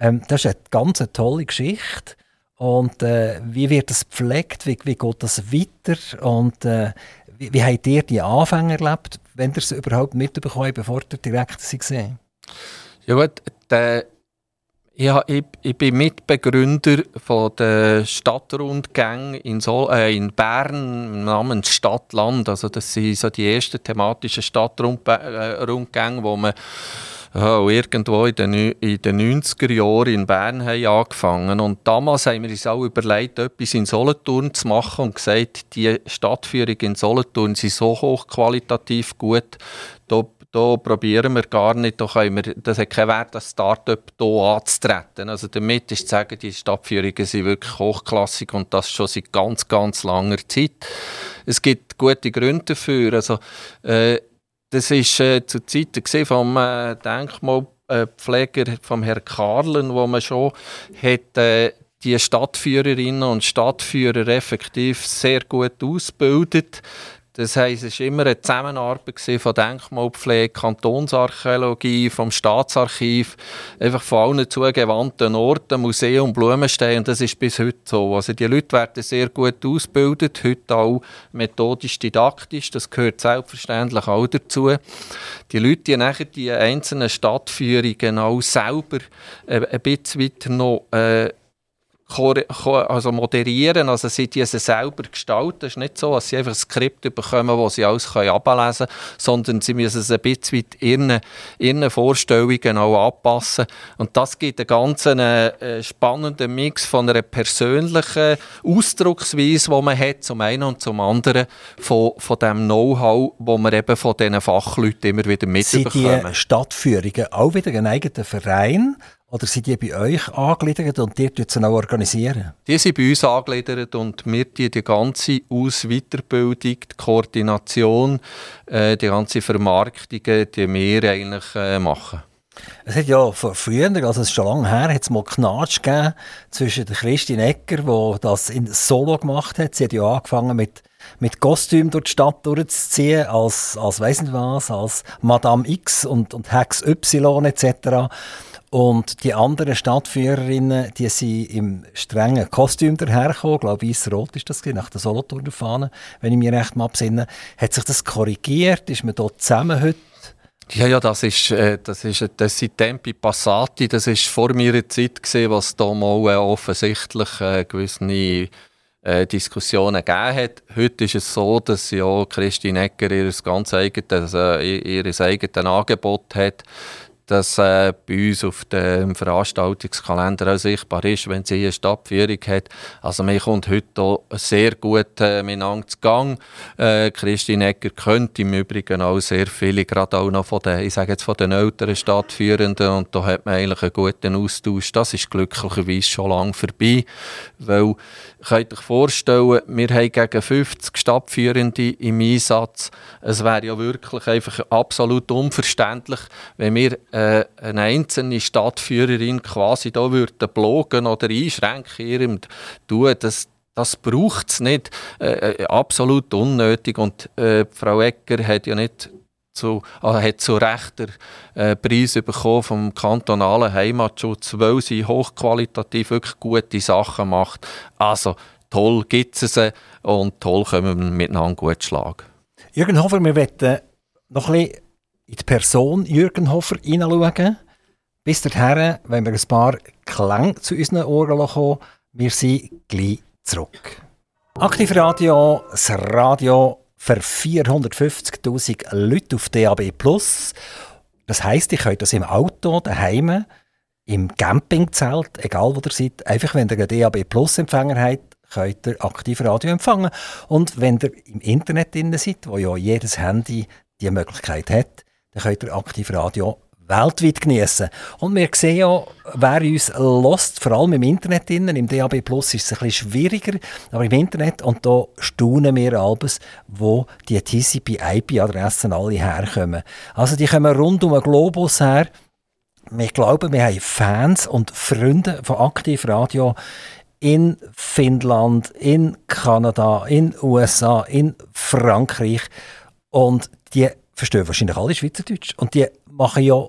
[SPEAKER 1] Ähm, das ist eine ganz tolle Geschichte. Und äh, wie wird das gepflegt? Wie, wie geht das weiter? Und äh, wie, wie habt ihr die Anfänge erlebt, wenn ihr es überhaupt mitbekommen bevor ihr direkt waren?
[SPEAKER 2] Ja gut, der, ja, ich, ich bin Mitbegründer von der Stadtrundgänge in, so äh, in Bern namens Stadtland. Also das sind so die ersten thematischen Stadtrundgänge, wo man ja, irgendwo in den, in den 90er Jahren in Bern haben angefangen. Und damals haben wir uns auch überlegt, etwas in Solothurn zu machen und gesagt, die Stadtführung in Solothurn sind so hochqualitativ gut, da, da probieren wir gar nicht, da können wir, das hat keinen Wert, das Start-up hier anzutreten. Also damit ist zu sagen, die Stadtführungen sind wirklich hochklassig und das schon seit ganz, ganz langer Zeit. Es gibt gute Gründe dafür. Also, äh, das war äh, zu Zeiten vom äh, Denkmalpfleger vom Herrn Karlen, wo man schon hat, äh, die Stadtführerinnen und Stadtführer effektiv sehr gut ausgebildet. Das heisst, es war immer eine Zusammenarbeit von Denkmalpflege, Kantonsarchäologie, vom Staatsarchiv, einfach von allen zugewandten Orten, Museum, Blumenstein. Und das ist bis heute so. Also die Leute werden sehr gut ausgebildet, heute auch methodisch didaktisch. Das gehört selbstverständlich auch dazu. Die Leute, die nachher die einzelnen Stadtführungen auch selber äh, ein bisschen weiter noch äh, also moderieren, also sie diese selber gestalten. Es ist nicht so, dass sie einfach ein Skript bekommen, das sie alles ablesen können, sondern sie müssen es ein bisschen ihren, ihren Vorstellungen auch anpassen. Und das gibt einen ganz äh, spannenden Mix von einer persönlichen Ausdrucksweise, die man hat, zum einen und zum anderen von, von dem Know-how, das man eben von diesen Fachleuten immer wieder mitbekommt.
[SPEAKER 1] Sind die Stadtführungen auch wieder ein eigener Verein? Oder sind die bei euch angegliedert und ihr sie auch organisieren?
[SPEAKER 2] Die sind bei uns angegliedert und wir die, die ganze Aus-, Weiterbildung, die Koordination, äh, die ganze Vermarktung, die wir eigentlich äh, machen.
[SPEAKER 1] Es hat ja früher, also es ist schon lange her, hat es mal Knatsch gegeben zwischen der Christine Ecker, die das in Solo gemacht hat. Sie hat ja angefangen mit mit Kostüm durch die Stadt durchzuziehen, als, als weiss nicht was, als Madame X und, und Hex Y etc. Und die anderen Stadtführerinnen, die sind im strengen Kostüm dahergekommen, ich glaube weiß-rot ist das, nach der Solothurner Fahne, wenn ich mich recht mal absinne. Hat sich das korrigiert? Ist man dort zusammen heute?
[SPEAKER 2] Ja, ja, das ist, äh, das ist, das sind Tempi Passati, das ist vor meiner Zeit gesehen, was da mal äh, offensichtlich äh, gewisse Diskussionen gegeben hat. Heute ist es so, dass ja Christine Egger ihr ganz eigenes, ihr eigenes Angebot hat das äh, bei uns auf dem Veranstaltungskalender auch sichtbar ist, wenn sie eine Stadtführung hat. Also man kommt heute auch sehr gut äh, miteinander zu Gang. Äh, Christine Egger könnte im Übrigen auch sehr viele, gerade auch noch von den, ich sage jetzt von den älteren Stadtführenden und da hat man eigentlich einen guten Austausch. Das ist glücklicherweise schon lange vorbei, weil könnt euch vorstellen, wir haben gegen 50 Stadtführende im Einsatz. Es wäre ja wirklich einfach absolut unverständlich, wenn wir äh, eine einzelne Stadtführerin quasi da würden blogen oder einschränken ihrem. Das, das braucht es nicht. Äh, äh, absolut unnötig. Und äh, Frau Ecker hat ja nicht zu, äh, hat zu Recht den äh, Preis bekommen vom kantonalen Heimatschutz, weil sie hochqualitativ wirklich gute Sachen macht. Also toll gibt es sie und toll können wir miteinander gut schlagen.
[SPEAKER 1] Jürgen Hofer, wir wollen noch ein bisschen in die Person Jürgen Hofer hineinschauen. Bis dahin, wenn wir ein paar Klänge zu unseren Ohren kommen, wir sind gleich zurück. Aktiv Radio, das Radio für 450.000 Leute auf DAB+. Das heisst, ihr könnt das im Auto, daheim, im Campingzelt, egal wo ihr seid, einfach wenn ihr einen DAB Plus Empfänger habt, könnt ihr aktiv Radio empfangen. Und wenn ihr im Internet drin seid, wo ja jedes Handy die Möglichkeit hat, dann könnt ihr aktiv Radio weltweit genießen. Und wir sehen ja, wer uns lost, vor allem im Internet, innen, im DAB Plus ist es ein bisschen schwieriger, aber im Internet, und da staunen wir alles, wo die TCP-IP-Adressen alle herkommen. Also die kommen rund um den Globus her. Wir glauben, wir haben Fans und Freunde von Aktiv Radio in Finnland, in Kanada, in USA, in Frankreich. Und die verstehen wahrscheinlich alle Schweizerdeutsch. Und die machen ja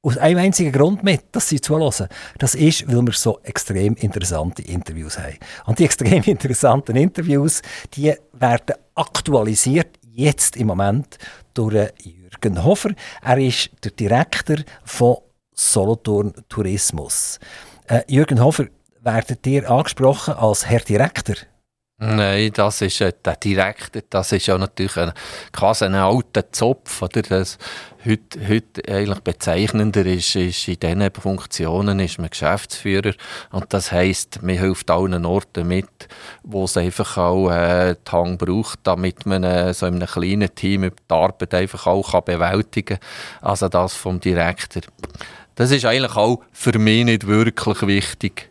[SPEAKER 1] aus einem einzigen Grund mit, dass sie zuhören. Das ist, weil wir so extrem interessante Interviews haben. Und die extrem interessanten Interviews, die werden aktualisiert, jetzt im Moment, durch Jürgen Hofer. Er ist der Direktor von Solothurn Tourismus. Äh, Jürgen Hofer, werdet ihr angesprochen als Herr Direktor?
[SPEAKER 2] Nein, das ist äh, der Direktor, das ist ja natürlich ein, quasi ein alter Zopf. Oder? Das heute, heute eigentlich bezeichnender ist, ist, in diesen Funktionen ist man Geschäftsführer und das heisst, man hilft allen Orten mit, wo es einfach auch äh, Hang braucht, damit man äh, so in einem kleinen Team die Arbeit einfach auch kann bewältigen kann. Also das vom Direktor. Das ist eigentlich auch für mich nicht wirklich wichtig.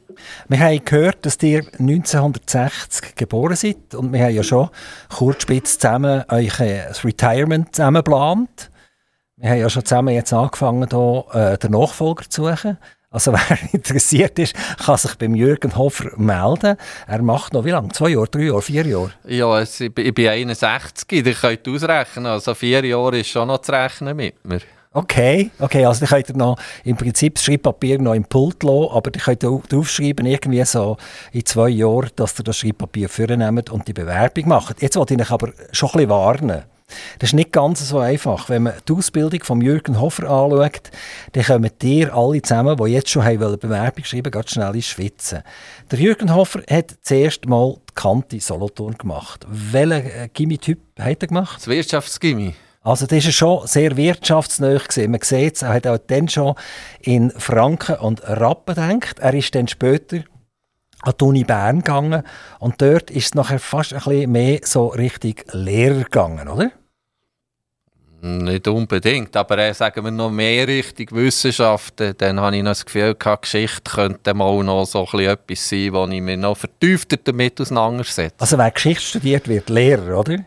[SPEAKER 1] Wir haben gehört, dass ihr 1960 geboren seid und wir haben ja schon kurzspitz zusammen euch äh, das Retirement zusammen geplant. Wir haben ja schon zusammen jetzt angefangen, hier, äh, den Nachfolger zu suchen. Also wer interessiert ist, kann sich beim Jürgen Hofer melden. Er macht noch wie lange? Zwei Jahre, drei Jahre, vier Jahre?
[SPEAKER 2] Ja, ich bin 61, ihr könnt ausrechnen. Also vier Jahre ist schon noch zu rechnen mit mir.
[SPEAKER 1] Okay, okay, also dann könnt ihr noch im Prinzip das Schreibpapier noch im Pult lassen, aber ihr könnt draufschreiben, irgendwie so in zwei Jahren, dass ihr das Schreibpapier vornehmt und die Bewerbung macht. Jetzt wollte ich euch aber schon ein bisschen warnen. Das ist nicht ganz so einfach. Wenn man die Ausbildung von Jürgen Hofer anschaut, dann kommen dir alle zusammen, die jetzt schon wollen, Bewerbung schreiben, ganz schnell ins Schwitzen. Der Jürgen Hofer hat zuerst mal die Kante Solothurn gemacht. Welchen äh, Gimmi-Typ hat er gemacht?
[SPEAKER 2] Das Wirtschaftsgimmi.
[SPEAKER 1] Also das ist schon sehr wirtschaftsnah gesehen. Man sieht es, er hat auch dann schon in Franken und Rappen gedacht. Er ist dann später an die Uni Bern gegangen und dort ist es nachher fast ein bisschen mehr so richtig Lehrer gegangen, oder?
[SPEAKER 2] Nicht unbedingt, aber äh, sagen wir noch mehr Richtung Wissenschaften, dann habe ich noch das Gefühl gehabt, Geschichte könnte mal noch so etwas sein, wo ich mich noch vertiefter damit auseinandersetze.
[SPEAKER 1] Also wer Geschichte studiert, wird Lehrer, oder?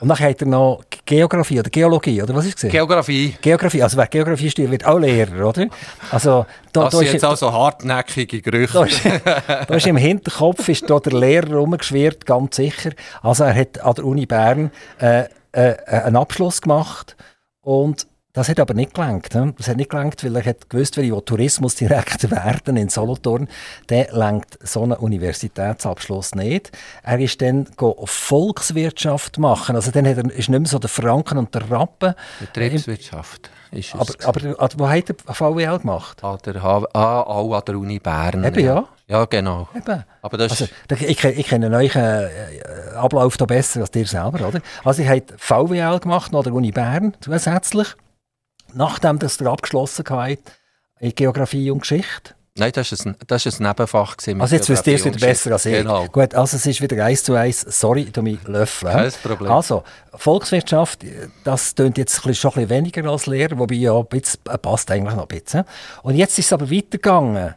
[SPEAKER 1] Und dann hat er noch Geografie oder Geologie, oder was ist es?
[SPEAKER 2] Geografie.
[SPEAKER 1] Geografie, also wer Geografie studiert, wird auch Lehrer, oder? Also,
[SPEAKER 2] da, das da sind ist, jetzt also hartnäckige Gerüchte.
[SPEAKER 1] Da ist, da ist im Hinterkopf ist da der Lehrer rumgeschwirrt, ganz sicher. Also er hat an der Uni Bern äh, äh, einen Abschluss gemacht und das hat aber nicht gelangt. Das hat nicht gelangt, weil er hat gewusst, wenn ich Tourismusdirektor werden in Solothurn, dann langt so ein Universitätsabschluss nicht. Er ist dann Volkswirtschaft machen. Also dann hat er, ist nicht mehr so der Franken und der Rappen.
[SPEAKER 2] Betriebswirtschaft ist
[SPEAKER 1] aber, aber, aber wo hat er VWL gemacht?
[SPEAKER 2] An der, ah, auch an der Uni Bern.
[SPEAKER 1] Eben, ja.
[SPEAKER 2] Ja, genau.
[SPEAKER 1] Eben. Aber das also, ich, ich kenne euch äh, Ablauf da besser als dir selber, oder? Also ich habe VWL gemacht an der Uni Bern zusätzlich nachdem das ihr abgeschlossen habt, in Geografie und Geschichte?
[SPEAKER 2] Nein, das war ein, das ist ein Nebenfach.
[SPEAKER 1] Also jetzt wisst ihr es wieder besser als ich. Genau. Gut, also es ist wieder eins zu eins. Sorry, du mich löffeln.
[SPEAKER 2] Kein Problem.
[SPEAKER 1] Also, Volkswirtschaft, das klingt jetzt schon ein bisschen weniger als Lehrer, wobei ja bisschen, äh, passt eigentlich noch ein bisschen. Und jetzt ist es aber weitergegangen.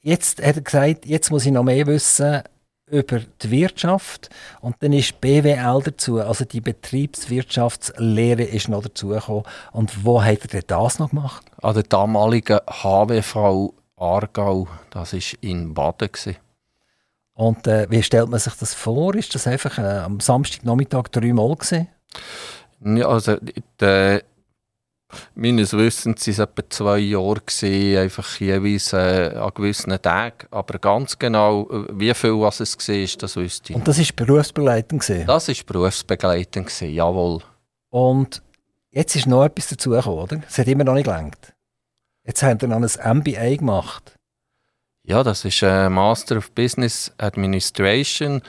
[SPEAKER 1] Jetzt hat er gesagt, jetzt muss ich noch mehr wissen über die Wirtschaft und dann ist BWL dazu, also die Betriebswirtschaftslehre ist noch dazugekommen. Und wo hat er denn das noch gemacht?
[SPEAKER 2] An der damaligen HWV Aargau, das war in Baden. Gewesen.
[SPEAKER 1] Und äh, wie stellt man sich das vor? Ist das einfach äh, am Samstagnachmittag dreimal gewesen?
[SPEAKER 2] Ja, also der Meines Wissens waren es etwa zwei Jahre, gewesen, einfach jeweils äh, an gewissen Tagen. Aber ganz genau, äh, wie viel was es war, das wüsste ich.
[SPEAKER 1] Und das war berufsbegleitend? Gewesen?
[SPEAKER 2] Das war berufsbegleitend, gewesen, jawohl.
[SPEAKER 1] Und jetzt ist noch etwas dazugekommen, oder? Es hat immer noch nicht gelangt. Jetzt haben wir noch ein MBA gemacht.
[SPEAKER 2] Ja, das ist äh, Master of Business Administration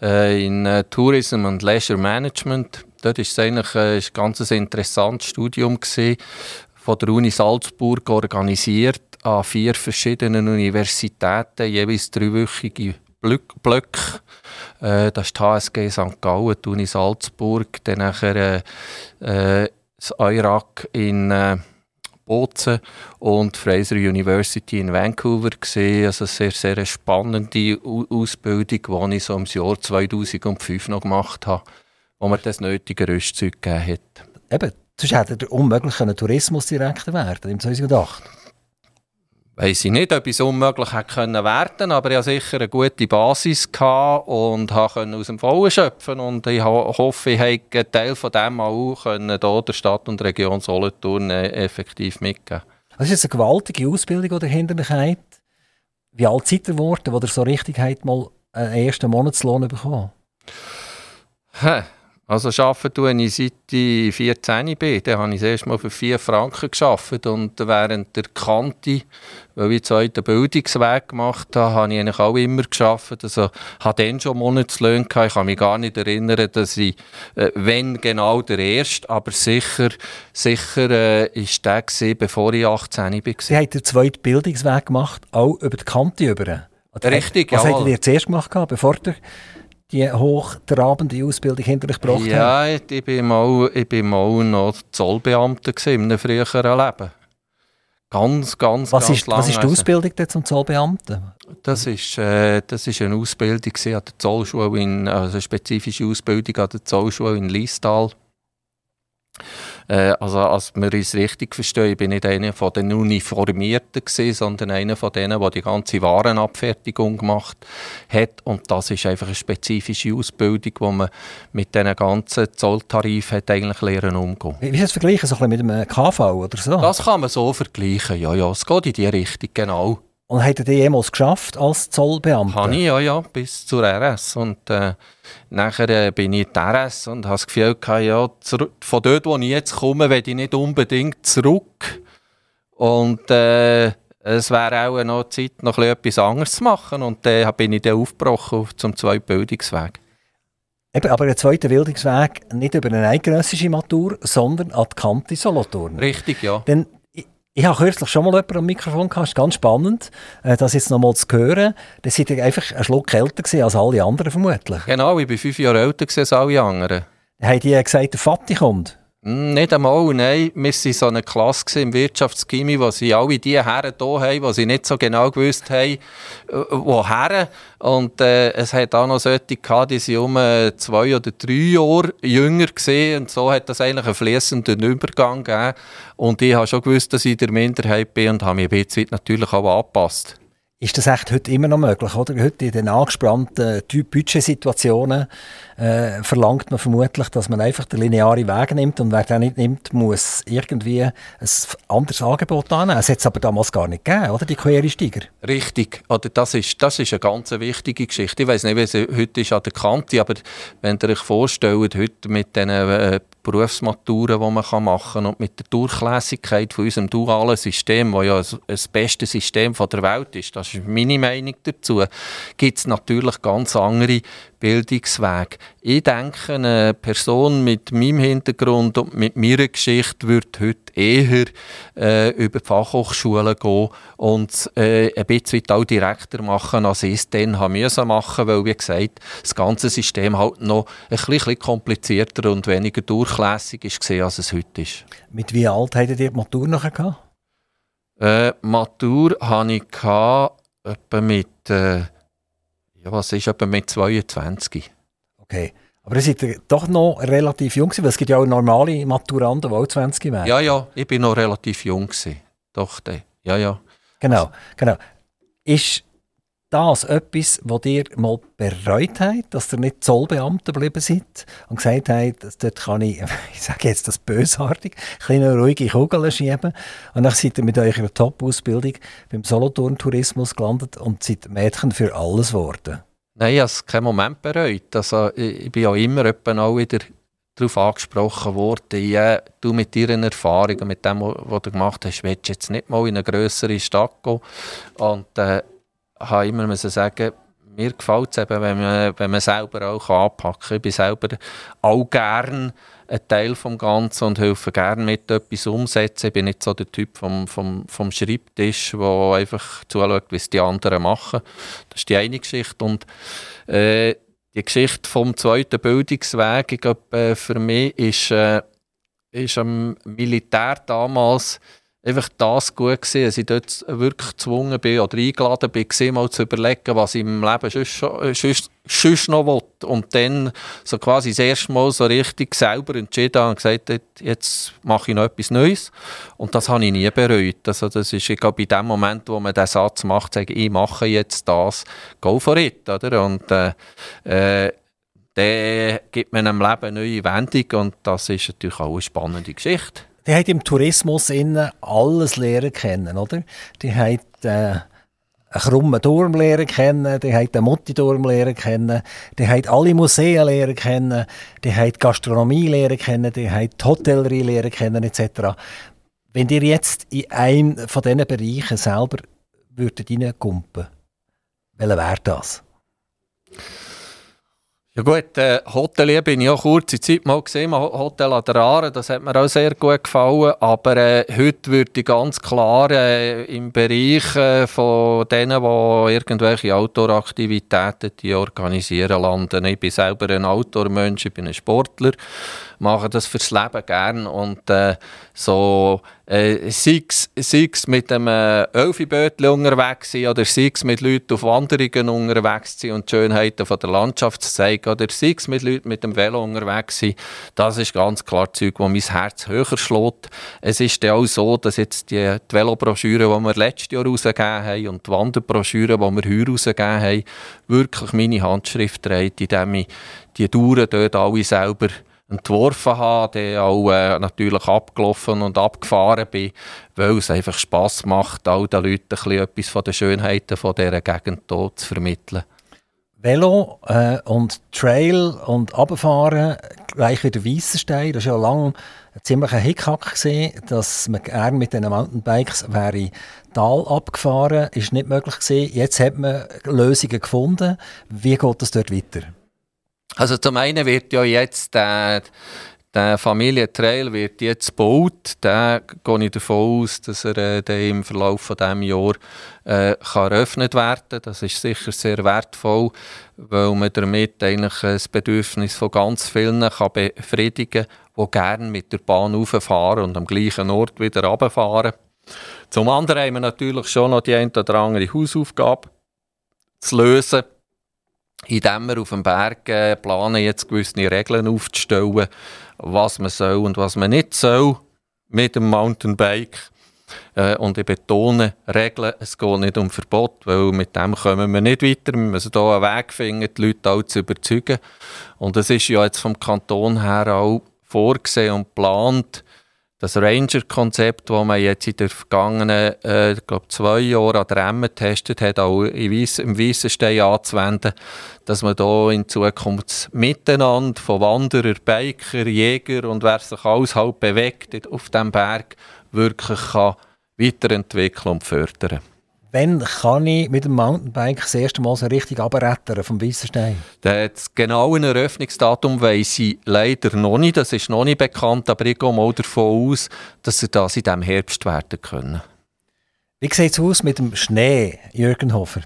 [SPEAKER 2] äh, in äh, Tourism and Leisure Management dort war es eigentlich äh, ein ganz interessantes Studium gewesen, von der Uni Salzburg organisiert an vier verschiedenen Universitäten, jeweils dreiwöchige Blöcke. Äh, das ist die HSG St. Gallen, die Uni Salzburg, dann äh, äh das EURAC in äh, Bozen und Fraser University in Vancouver gesehen. Also eine sehr, sehr spannende Ausbildung, die ich so im Jahr 2005 noch gemacht habe wo man das nötige Rüstzeug gegeben hat.
[SPEAKER 1] Eben, sonst hätte er unmöglich einen Tourismusdirektor werden im 2008.
[SPEAKER 2] Weiß ich nicht, ob es unmöglich hätte können werden, aber ich hatte sicher eine gute Basis und konnte aus dem Vollen schöpfen und ich hoffe, ich habe einen Teil von dem auch können, hier der Stadt und Region Solothurn äh, effektiv mitgeben.
[SPEAKER 1] Das ist jetzt eine gewaltige Ausbildung, die dahinter hat. Wie alt seid ihr geworden, wo ihr so richtig mal einen ersten Monatslohn bekommen?
[SPEAKER 2] Also arbeiten tue ich seit ich 14 bin. Dann habe ich das erste Mal für 4 Franken gearbeitet und während der Kante, weil ich zweiten Bildungsweg gemacht habe, habe ich eigentlich auch immer gearbeitet. Also hatte dann schon Monatslöhne gehabt. Ich kann mich gar nicht erinnern, dass ich, äh, wenn genau der erste, aber sicher, sicher äh, ist der gewesen, bevor ich 18 war.
[SPEAKER 1] Sie haben den zweiten Bildungsweg gemacht, auch über die Kante über.
[SPEAKER 2] Richtig, ja.
[SPEAKER 1] Was habt ihr zuerst gemacht, bevor der die hochtrabende Ausbildung hinter euch gebracht
[SPEAKER 2] ja, haben? Ja, ich bin mal, ich bin mal noch Zollbeamter in einem früheren Leben. Ganz, ganz,
[SPEAKER 1] was
[SPEAKER 2] ganz
[SPEAKER 1] ist, Was ist die Ausbildung zum Zollbeamten?
[SPEAKER 2] Das ist, äh, das ist eine Ausbildung an der Zollschule, in, also eine spezifische Ausbildung an der Zollschule in Liestal. Äh, also, als wir es richtig verstehen, bin ich nicht einer von den Uniformierten gewesen, sondern einer von denen, der die ganze Warenabfertigung gemacht hat. Und das ist einfach eine spezifische Ausbildung, wo man mit diesen ganzen Zolltarifen hat eigentlich lernen umgehen.
[SPEAKER 1] Wie ist das vergleichen, so ein bisschen mit einem KV oder so?
[SPEAKER 2] Das kann man so vergleichen, ja, ja. Es geht in die Richtung, genau.
[SPEAKER 1] Und hat er die jemals geschafft als Zollbeamter?
[SPEAKER 2] Habe ich, ja, ja, bis zur RS. Und äh, nachher äh, bin ich in der RS und habe das Gefühl gehabt, ja, von dort, wo ich jetzt komme, will ich nicht unbedingt zurück. Und äh, es wäre auch noch Zeit, noch etwas anderes zu machen. Und dann bin ich dann aufgebrochen zum zweiten Bildungsweg.
[SPEAKER 1] Eben, aber der zweite Bildungsweg nicht über eine eidgenössische Matur, sondern an die Kante Solothurn.
[SPEAKER 2] Richtig, ja.
[SPEAKER 1] Denn ich habe kürzlich schon mal jemanden am Mikrofon gehabt, das ganz spannend, äh, das jetzt noch mal zu hören. Da seid ihr einfach ein Schluck älter als alle anderen vermutlich.
[SPEAKER 2] Genau, ich bin fünf Jahre älter als alle anderen.
[SPEAKER 1] Haben die gesagt, der Vati kommt?
[SPEAKER 2] Hm, nicht einmal, nein. Wir waren so eine Klasse im Wirtschaftsgymnasium, wo sie alle die Herren hier haben, die sie nicht so genau gewusst haben, äh, woher. Und äh, es hat auch noch solche gehabt, die sind um äh, zwei oder drei Jahre jünger gesehen und so hat das eigentlich einen fließenden Übergang gegeben. Und ich habe schon gewusst, dass ich der Minderheit bin und habe mich ein bisschen natürlich auch angepasst.
[SPEAKER 1] Ist das echt heute immer noch möglich? Oder? Heute in den angespannten Budgetsituationen äh, verlangt man vermutlich, dass man einfach den linearen Weg nimmt und wer den nicht nimmt, muss irgendwie ein anderes Angebot annehmen. Es hat es aber damals gar nicht gegeben, oder? Die Quereinsteiger.
[SPEAKER 2] Richtig. Oder das, ist, das ist eine ganz wichtige Geschichte. Ich weiß nicht, wie sie heute ist an der Kante, aber wenn ihr euch vorstellt, heute mit diesen äh, Berufsmaturen, die man machen kann und mit der Durchlässigkeit von unserem dualen System, das ja das beste System der Welt ist, das ist meine Meinung dazu, gibt es natürlich ganz andere Bildungsweg. Ich denke, eine Person mit meinem Hintergrund und mit meiner Geschichte wird heute eher äh, über die Fachhochschulen gehen und äh, ein bisschen auch direkter machen, als ich es dann haben müssen machen, weil, wie gesagt, das ganze System halt noch ein bisschen komplizierter und weniger durchlässig ist, als es heute ist.
[SPEAKER 1] Mit wie alt hattet ihr die Matur nachher gehabt?
[SPEAKER 2] Äh, Matur hatte ich etwa mit... Äh, ja, was ist etwa mit 22?
[SPEAKER 1] Okay. Aber ihr seid doch noch relativ jung, weil es gibt ja auch normale Maturanten, die auch 20 werden.
[SPEAKER 2] Ja, ja, ich bin noch relativ jung. Gewesen. Doch, ja, ja.
[SPEAKER 1] Genau, genau. Ist das etwas, was ihr mal bereut habt, dass ihr nicht Zollbeamter geblieben seid und gesagt habt, dort kann ich, ich sage jetzt das bösartig, eine ruhige Kugel schieben und dann seid ihr mit eurer Top-Ausbildung beim Solothurn-Tourismus gelandet und seid Mädchen für alles geworden?
[SPEAKER 2] Nein, ich habe es keinen Moment bereut. Also, ich bin auch immer auch wieder darauf angesprochen worden, ja, du mit deiner Erfahrung und mit dem, was du gemacht hast, willst du jetzt nicht mal in eine größere Stadt gehen. Und äh, habe immer sagen, mir gefällt es eben, wenn man, wenn man selber auch anpacken kann. Ich bin selber auch gerne ein Teil des Ganzen und helfe gerne mit etwas umsetzen. Ich bin nicht so der Typ vom, vom, vom Schreibtisch, der einfach zuschaut, wie es die anderen machen. Das ist die eine Geschichte. Und äh, die Geschichte vom zweiten Bildungsweg, ich glaube, äh, für mich ist, äh, ist am Militär damals einfach das gut gewesen, dass ich dort wirklich gezwungen bin oder eingeladen bin, mal zu überlegen, was ich im Leben sonst, sonst, noch will. Und dann so quasi das erste Mal so richtig selber entschieden und gesagt, jetzt mache ich noch etwas Neues. Und das habe ich nie bereut. Also das ist, ich glaube, dem Moment, wo man diesen Satz macht, sage ich, mache jetzt das, go for it. Oder? Und äh, äh, der gibt mir einem Leben neue Wendung und das ist natürlich auch eine spannende Geschichte
[SPEAKER 1] die haben im Tourismus innen alles lernen kennen, oder? Die haben äh, einen krummen Turm lernen kennen, die haben den Mutti-Turm lernen kennen, die haben alle Museen lernen kennen, die haben die Gastronomie lernen kennen, die haben die Hotellerie lernen kennen, etc. Wenn ihr jetzt in einem von diesen Bereichen selber würdet reinkumpen, welcher wäre das?
[SPEAKER 2] Ja gut, äh, Hotelier bin ich auch kurze Zeit mal gesehen, Hotel an der Aare, das hat mir auch sehr gut gefallen, aber äh, heute würde ich ganz klar äh, im Bereich äh, von denen, die irgendwelche Outdoor-Aktivitäten organisieren landen. Ich bin selber ein Outdoor-Mensch, ich bin ein Sportler, mache das fürs Leben gern und äh, so äh, sei es mit einem äh, Elfibötchen unterwegs sein oder sei es mit Leuten auf Wanderungen unterwegs sein und die Schönheiten von der Landschaft zu zeigen oder sei es mit Leuten mit dem Velo unterwegs sein, das ist ganz klar Zeug, wo mein Herz höher schlägt. Es ist auch so, dass jetzt die, die Velobroschüren, die wir letztes Jahr rausgegeben haben und die Wanderbroschüren, die wir heute rausgegeben haben, wirklich meine Handschrift trägt, indem ich die Touren dort alle selber entworfen habe, der auch äh, natürlich abgelaufen und abgefahren bin, weil es einfach Spass macht, all den Leuten ein etwas von den Schönheiten von dieser Gegend hier zu vermitteln.
[SPEAKER 1] Velo äh, und Trail und Abfahren gleich wie der Weissenstein, das war ja lange ein ziemlicher Hickhack gesehen, dass man gerne mit diesen Mountainbikes wäre Tal abgefahren, ist nicht möglich gewesen. Jetzt hat man Lösungen gefunden. Wie geht es dort weiter?
[SPEAKER 2] Also zum einen wird ja jetzt der, der Familientrail wird jetzt gebaut. Da gehe ich davon aus, dass er äh, im Verlauf von diesem Jahr äh, kann eröffnet werden. Das ist sicher sehr wertvoll, weil man damit eigentlich das Bedürfnis von ganz vielen kann befriedigen kann, die gerne mit der Bahn rauffahren und am gleichen Ort wieder runterfahren. Zum anderen haben wir natürlich schon noch die eine oder andere Hausaufgabe zu lösen indem wir auf dem Berg äh, planen, jetzt gewisse Regeln aufzustellen, was man soll und was man nicht soll mit dem Mountainbike. Äh, und ich betone Regeln, es geht nicht um Verbot, weil mit dem kommen wir nicht weiter. Wir müssen hier einen Weg finden, die Leute auch zu überzeugen. Und es ist ja jetzt vom Kanton her auch vorgesehen und geplant, das Ranger-Konzept, das man jetzt in den vergangenen äh, glaub, zwei Jahren an der Remme getestet hat, auch im Weissenstein anzuwenden, dass man da in Zukunft miteinander von Wanderer, Biker, Jäger und wer sich alles halt bewegt auf dem Berg wirklich kann weiterentwickeln und fördern kann.
[SPEAKER 1] Wann kann ich mit dem Mountainbike das erste Mal so richtig abrettern vom Weissenstein?
[SPEAKER 2] Das genaue Eröffnungsdatum weiss ich leider noch nicht. Das ist noch nicht bekannt, aber ich gehe mal davon aus, dass sie das in diesem Herbst werden können.
[SPEAKER 1] Wie sieht es aus mit dem Schnee, Jürgen Hofer?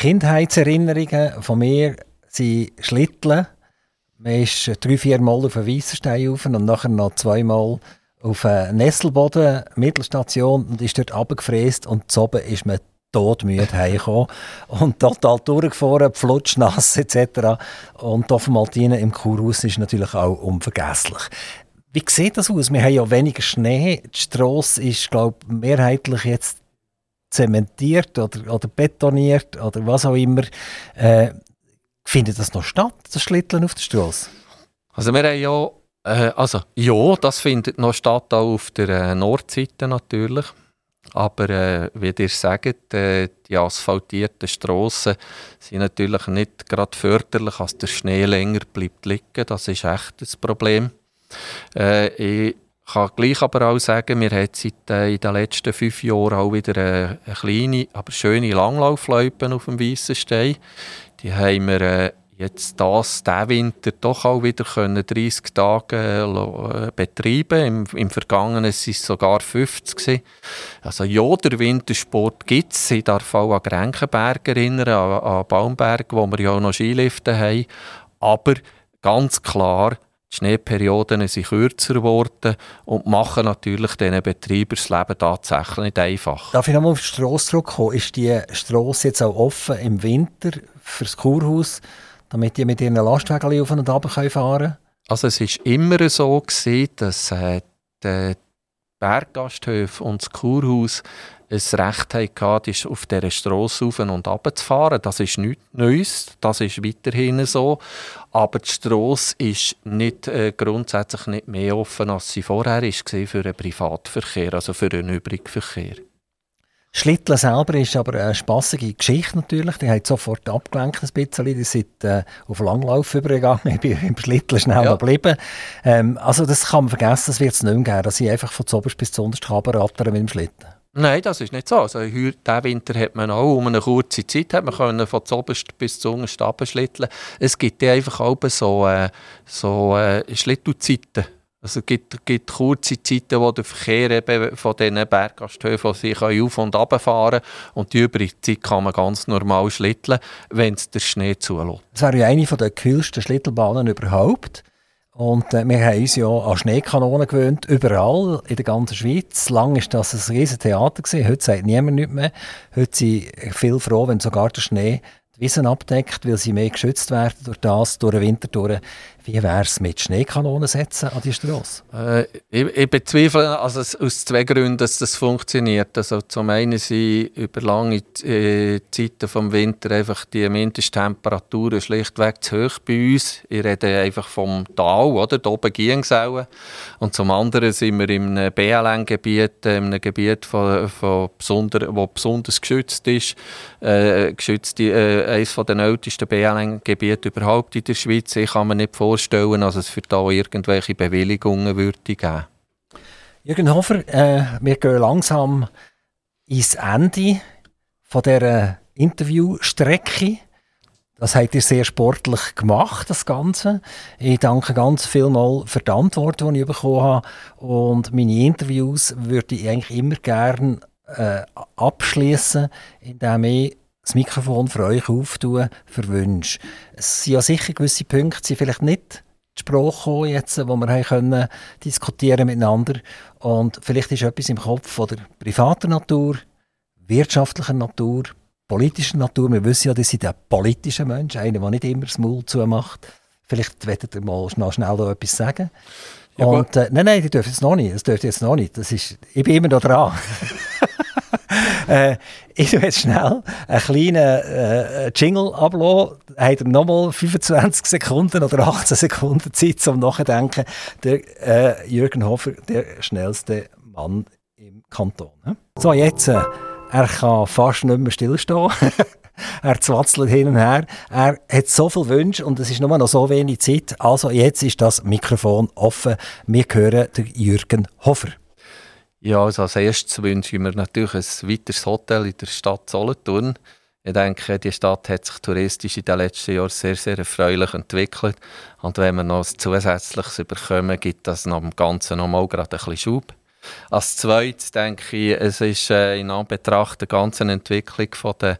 [SPEAKER 1] Kindheitserinnerungen von mir sind Schlitteln. Man ist drei, vier Mal auf den Weissenstein rauf und nachher noch zweimal auf einen Nesselboden, Mittelstation, und ist dort runtergefräst und zu oben ist man todmüde heimgekommen und total durchgefahren, flutschnass etc. Und auf Maltine im Kurhaus ist natürlich auch unvergesslich. Wie sieht das aus? Wir haben ja weniger Schnee. Die Strasse ist, glaube ich, mehrheitlich jetzt zementiert oder, oder betoniert oder was auch immer. Äh, findet das noch statt, das Schlitteln auf der Strasse?
[SPEAKER 2] Also wir haben ja äh, also ja, das findet noch statt, auch auf der äh, Nordseite natürlich. Aber äh, wie ihr sagt, äh, die asphaltierten Strassen sind natürlich nicht gerade förderlich, als der Schnee länger bleibt liegen. Das ist echt das Problem. Äh, ich kann gleich aber auch sagen, wir haben seit äh, in den letzten fünf Jahren auch wieder eine, eine kleine, aber schöne Langlaufloipe auf dem Weißen Stein. Die haben wir äh, jetzt das, diesen Winter doch auch wieder können 30 Tage äh, betreiben Im, Im Vergangenen waren es sogar 50 gewesen. Also ja, der Wintersport gibt es. Ich darf auch an Grenkenberg erinnern, an, an Baumberg, wo wir ja auch noch Skilifte haben. Aber ganz klar, die Schneeperioden sind kürzer geworden und machen natürlich diesen Betreibern das Leben tatsächlich nicht einfach.
[SPEAKER 1] Darf ich nochmal auf die Strasse zurückkommen? Ist die Strasse jetzt auch offen im Winter für das Kurhaus? Damit die mit ihren Lastwagen auf und ab fahren?
[SPEAKER 2] Also es war immer so, gewesen, dass äh, die Berggasthöfe und das Kurhaus ein Recht hatten, auf dieser Strasse auf und ab zu fahren. Das ist nichts Neues, das ist weiterhin so. Aber die Strasse ist nicht, äh, grundsätzlich nicht mehr offen, als sie vorher war für den Privatverkehr, also für den übrigen
[SPEAKER 1] Schlitteln selber ist aber eine spassige Geschichte natürlich. Die hat sofort abgelenkt ein bisschen. Die sind äh, auf Langlauf übergegangen. Ich bin im Schlitteln schnell ja. geblieben. Ähm, also das kann man vergessen, das wird es nicht mehr geben, dass ich einfach von zuoberst bis zu unterst rattern mit dem Schlitten.
[SPEAKER 2] Nein, das ist nicht so. Also, diesen Winter hat man auch um eine kurze Zeit hat man können von zuoberst bis zu unterst schlitteln. Es gibt einfach auch so, äh, so äh, Schlittelzeiten also es gibt, gibt kurze Zeiten, wo der Verkehr eben von diesen Berggasthöfen sich auf- und ab fahren und die übrige Zeit kann man ganz normal schlitteln, wenn es der Schnee zulässt.
[SPEAKER 1] Das wäre ja eine der kühlsten Schlittelbahnen überhaupt. Und äh, wir haben uns ja an Schneekanonen gewöhnt, überall in der ganzen Schweiz. Lang war das ein riesiges Theater. Gewesen. Heute sagt niemand nichts mehr. Heute sind viel froh, wenn sogar der Schnee die Wiesen abdeckt, weil sie mehr geschützt werden durch das, durch den Winter durch. Wie wäre es mit Schneekanonen setzen an die Straße?
[SPEAKER 2] Äh, ich, ich, bezweifle also aus zwei Gründen, dass das funktioniert. Also zum einen sind über lange äh, Zeiten vom Winter einfach die Mindesttemperaturen schlichtweg zu hoch bei uns. Ich rede einfach vom Tal, oder? Da oben ging es auch. Und zum anderen sind wir einem BLN-Gebiet, in einem Gebiet, von, von besonder, wo besonders geschützt ist. Äh, geschützt, äh, eines der ältesten BLN-Gebiete überhaupt in der Schweiz. Ich kann mir nicht vorstellen, vorstellen, dass es für da irgendwelche Bewilligungen würde geben.
[SPEAKER 1] Jürgen Hofer, äh, wir gehen langsam ins Ende von dieser Interviewstrecke. Das habt ihr sehr sportlich gemacht, das Ganze. Ich danke ganz viel mal für die Antworten, die ich bekommen habe. Und meine Interviews würde ich eigentlich immer gerne äh, abschließen, indem ich das Mikrofon für euch auftue für Wünsche. Es sind ja sicher gewisse Punkte, die vielleicht nicht die Sprache kommen jetzt, wo wir haben können diskutieren miteinander. Und vielleicht ist etwas im Kopf von der privaten Natur, wirtschaftlicher Natur, politischer Natur. Wir wissen ja, das sind ein politischer Mensch, einer, der nicht immer das Maul zumacht. Vielleicht werdet ihr mal schnell, schnell etwas sagen. Ja, und, äh, nein, nein, die dürfen jetzt noch nicht. Das dürft jetzt noch nicht. Das ist, ich bin immer noch dran. äh, ich will jetzt schnell einen kleinen äh, Jingle ablassen. Habt ihr nochmal 25 Sekunden oder 18 Sekunden Zeit zum Nachdenken? Der äh, Jürgen Hofer, der schnellste Mann im Kanton. Ne? So, jetzt, äh, er kann fast nicht mehr stillstehen. er zwatzelt hin und her. Er hat so viele Wünsche und es ist nur noch so wenig Zeit. Also jetzt ist das Mikrofon offen. Wir hören Jürgen Hofer.
[SPEAKER 2] Ja, also als erstes wünsche ich mir natürlich ein weiteres Hotel in der Stadt Solothurn. Ich denke, die Stadt hat sich touristisch in den letzten Jahren sehr, sehr erfreulich entwickelt. Und wenn wir noch ein zusätzliches bekommen, gibt das dem Ganzen nochmal gerade ein bisschen Schub. Als zweites denke ich, es ist äh, in Anbetracht der ganzen Entwicklung von der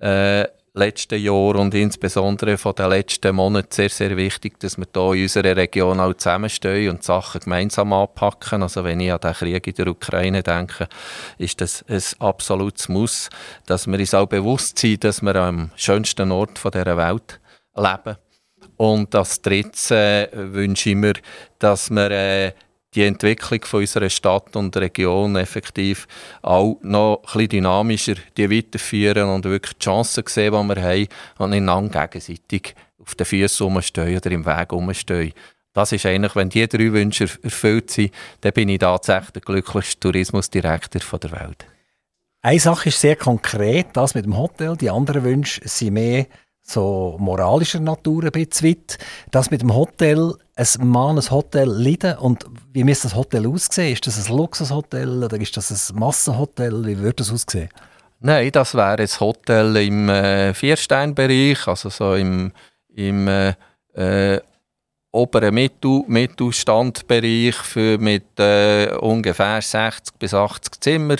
[SPEAKER 2] äh, letzten Jahren und insbesondere von den letzten Monaten sehr, sehr wichtig, dass wir hier in unserer Region auch zusammenstehen und Sachen gemeinsam anpacken. Also wenn ich an den Krieg in der Ukraine denke, ist das ein absolutes Muss, dass wir uns auch bewusst sind, dass wir am schönsten Ort dieser Welt leben. Und als drittes äh, wünsche ich mir, dass wir äh, die Entwicklung von unserer Stadt und Region effektiv auch noch ein bisschen dynamischer die weiterführen und wirklich die Chancen sehen, die wir haben und nicht lang gegenseitig auf den Füßen rumstehen oder im Weg rumstehen. Das ist eigentlich, wenn diese drei Wünsche erfüllt sind, dann bin ich tatsächlich der glücklichste Tourismusdirektor der Welt.
[SPEAKER 1] Eine Sache ist sehr konkret, das mit dem Hotel. Die anderen Wünsche sind mehr so moralischer Natur ein bisschen weit. Das mit dem Hotel, ein Mann ein Hotel leiden und wie müsste das Hotel aussehen? Ist das ein Luxushotel oder ist das ein Massenhotel? Wie würde das aussehen?
[SPEAKER 2] Nein, das wäre ein Hotel im äh, Viersteinbereich, also so im, im äh, äh oberen Mittel Mittelstandbereich für mit äh, ungefähr 60 bis 80 Zimmer.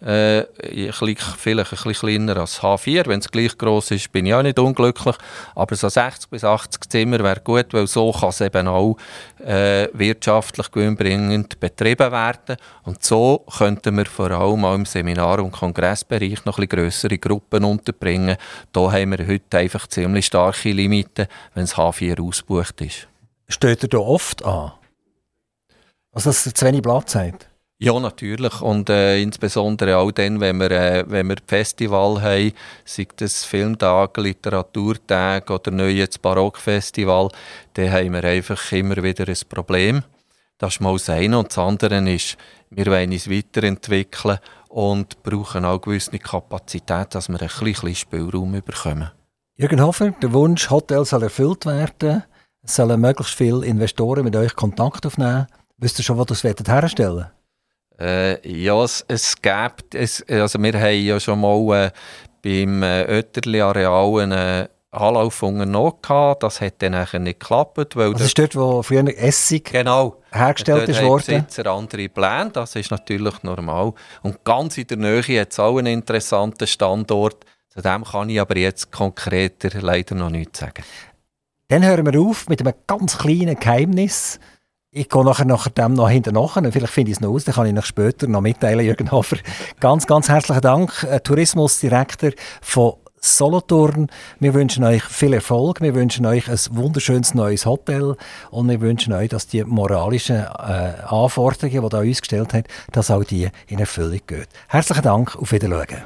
[SPEAKER 2] Äh, vielleicht ein bisschen kleiner als H4. Wenn es gleich groß ist, bin ich auch nicht unglücklich. Aber so 60 bis 80 Zimmer wäre gut, weil so kann es eben auch äh, wirtschaftlich gewinnbringend betrieben werden. Und so könnten wir vor allem auch im Seminar- und Kongressbereich noch ein bisschen grössere Gruppen unterbringen. Da haben wir heute einfach ziemlich starke Limiten, wenn es H4 ausgebucht ist.
[SPEAKER 1] Steht er da oft an? Also, dass er zu wenig Platz hat?
[SPEAKER 2] Ja, natürlich. Und äh, insbesondere auch dann, wenn wir, äh, wenn wir Festival haben, sei das Filmtag, Literaturtag oder neu jetzt Barockfestival, dann haben wir einfach immer wieder ein Problem. Das ist mal das eine. Und das andere ist, wir wollen uns weiterentwickeln und brauchen auch gewisse Kapazität, dass wir ein bisschen Spielraum bekommen.
[SPEAKER 1] Jürgen Hofer, der Wunsch, Hotel soll erfüllt werden. Es sollen möglichst viele Investoren mit euch Kontakt aufnehmen. Wisst ihr schon, wo das herstellen
[SPEAKER 2] äh, Ja, es, es gibt, es, also wir haben ja schon mal äh, beim äh, Oetterli-Areal eine Anlauf noch gehabt. Das hat dann nicht geklappt.
[SPEAKER 1] Weil das ist dort, wo früher Essig
[SPEAKER 2] genau,
[SPEAKER 1] hergestellt ist worden?
[SPEAKER 2] Besitzer andere Pläne, das ist natürlich normal. Und ganz in der Nähe hat es auch einen interessanten Standort. Zu dem kann ich aber jetzt konkreter leider noch nichts sagen.
[SPEAKER 1] Dann hören wir auf mit einem ganz kleinen Geheimnis. Ich gehe nachher nach dem noch hinterher und vielleicht finde ich es noch aus, dann kann ich noch später noch mitteilen, Jürgen Hofer. Ganz, ganz herzlichen Dank, äh, Tourismusdirektor von Solothurn. Wir wünschen euch viel Erfolg, wir wünschen euch ein wunderschönes neues Hotel und wir wünschen euch, dass die moralischen äh, Anforderungen, die da uns gestellt hat, dass auch die in Erfüllung gehen. Herzlichen Dank, auf Wiedersehen.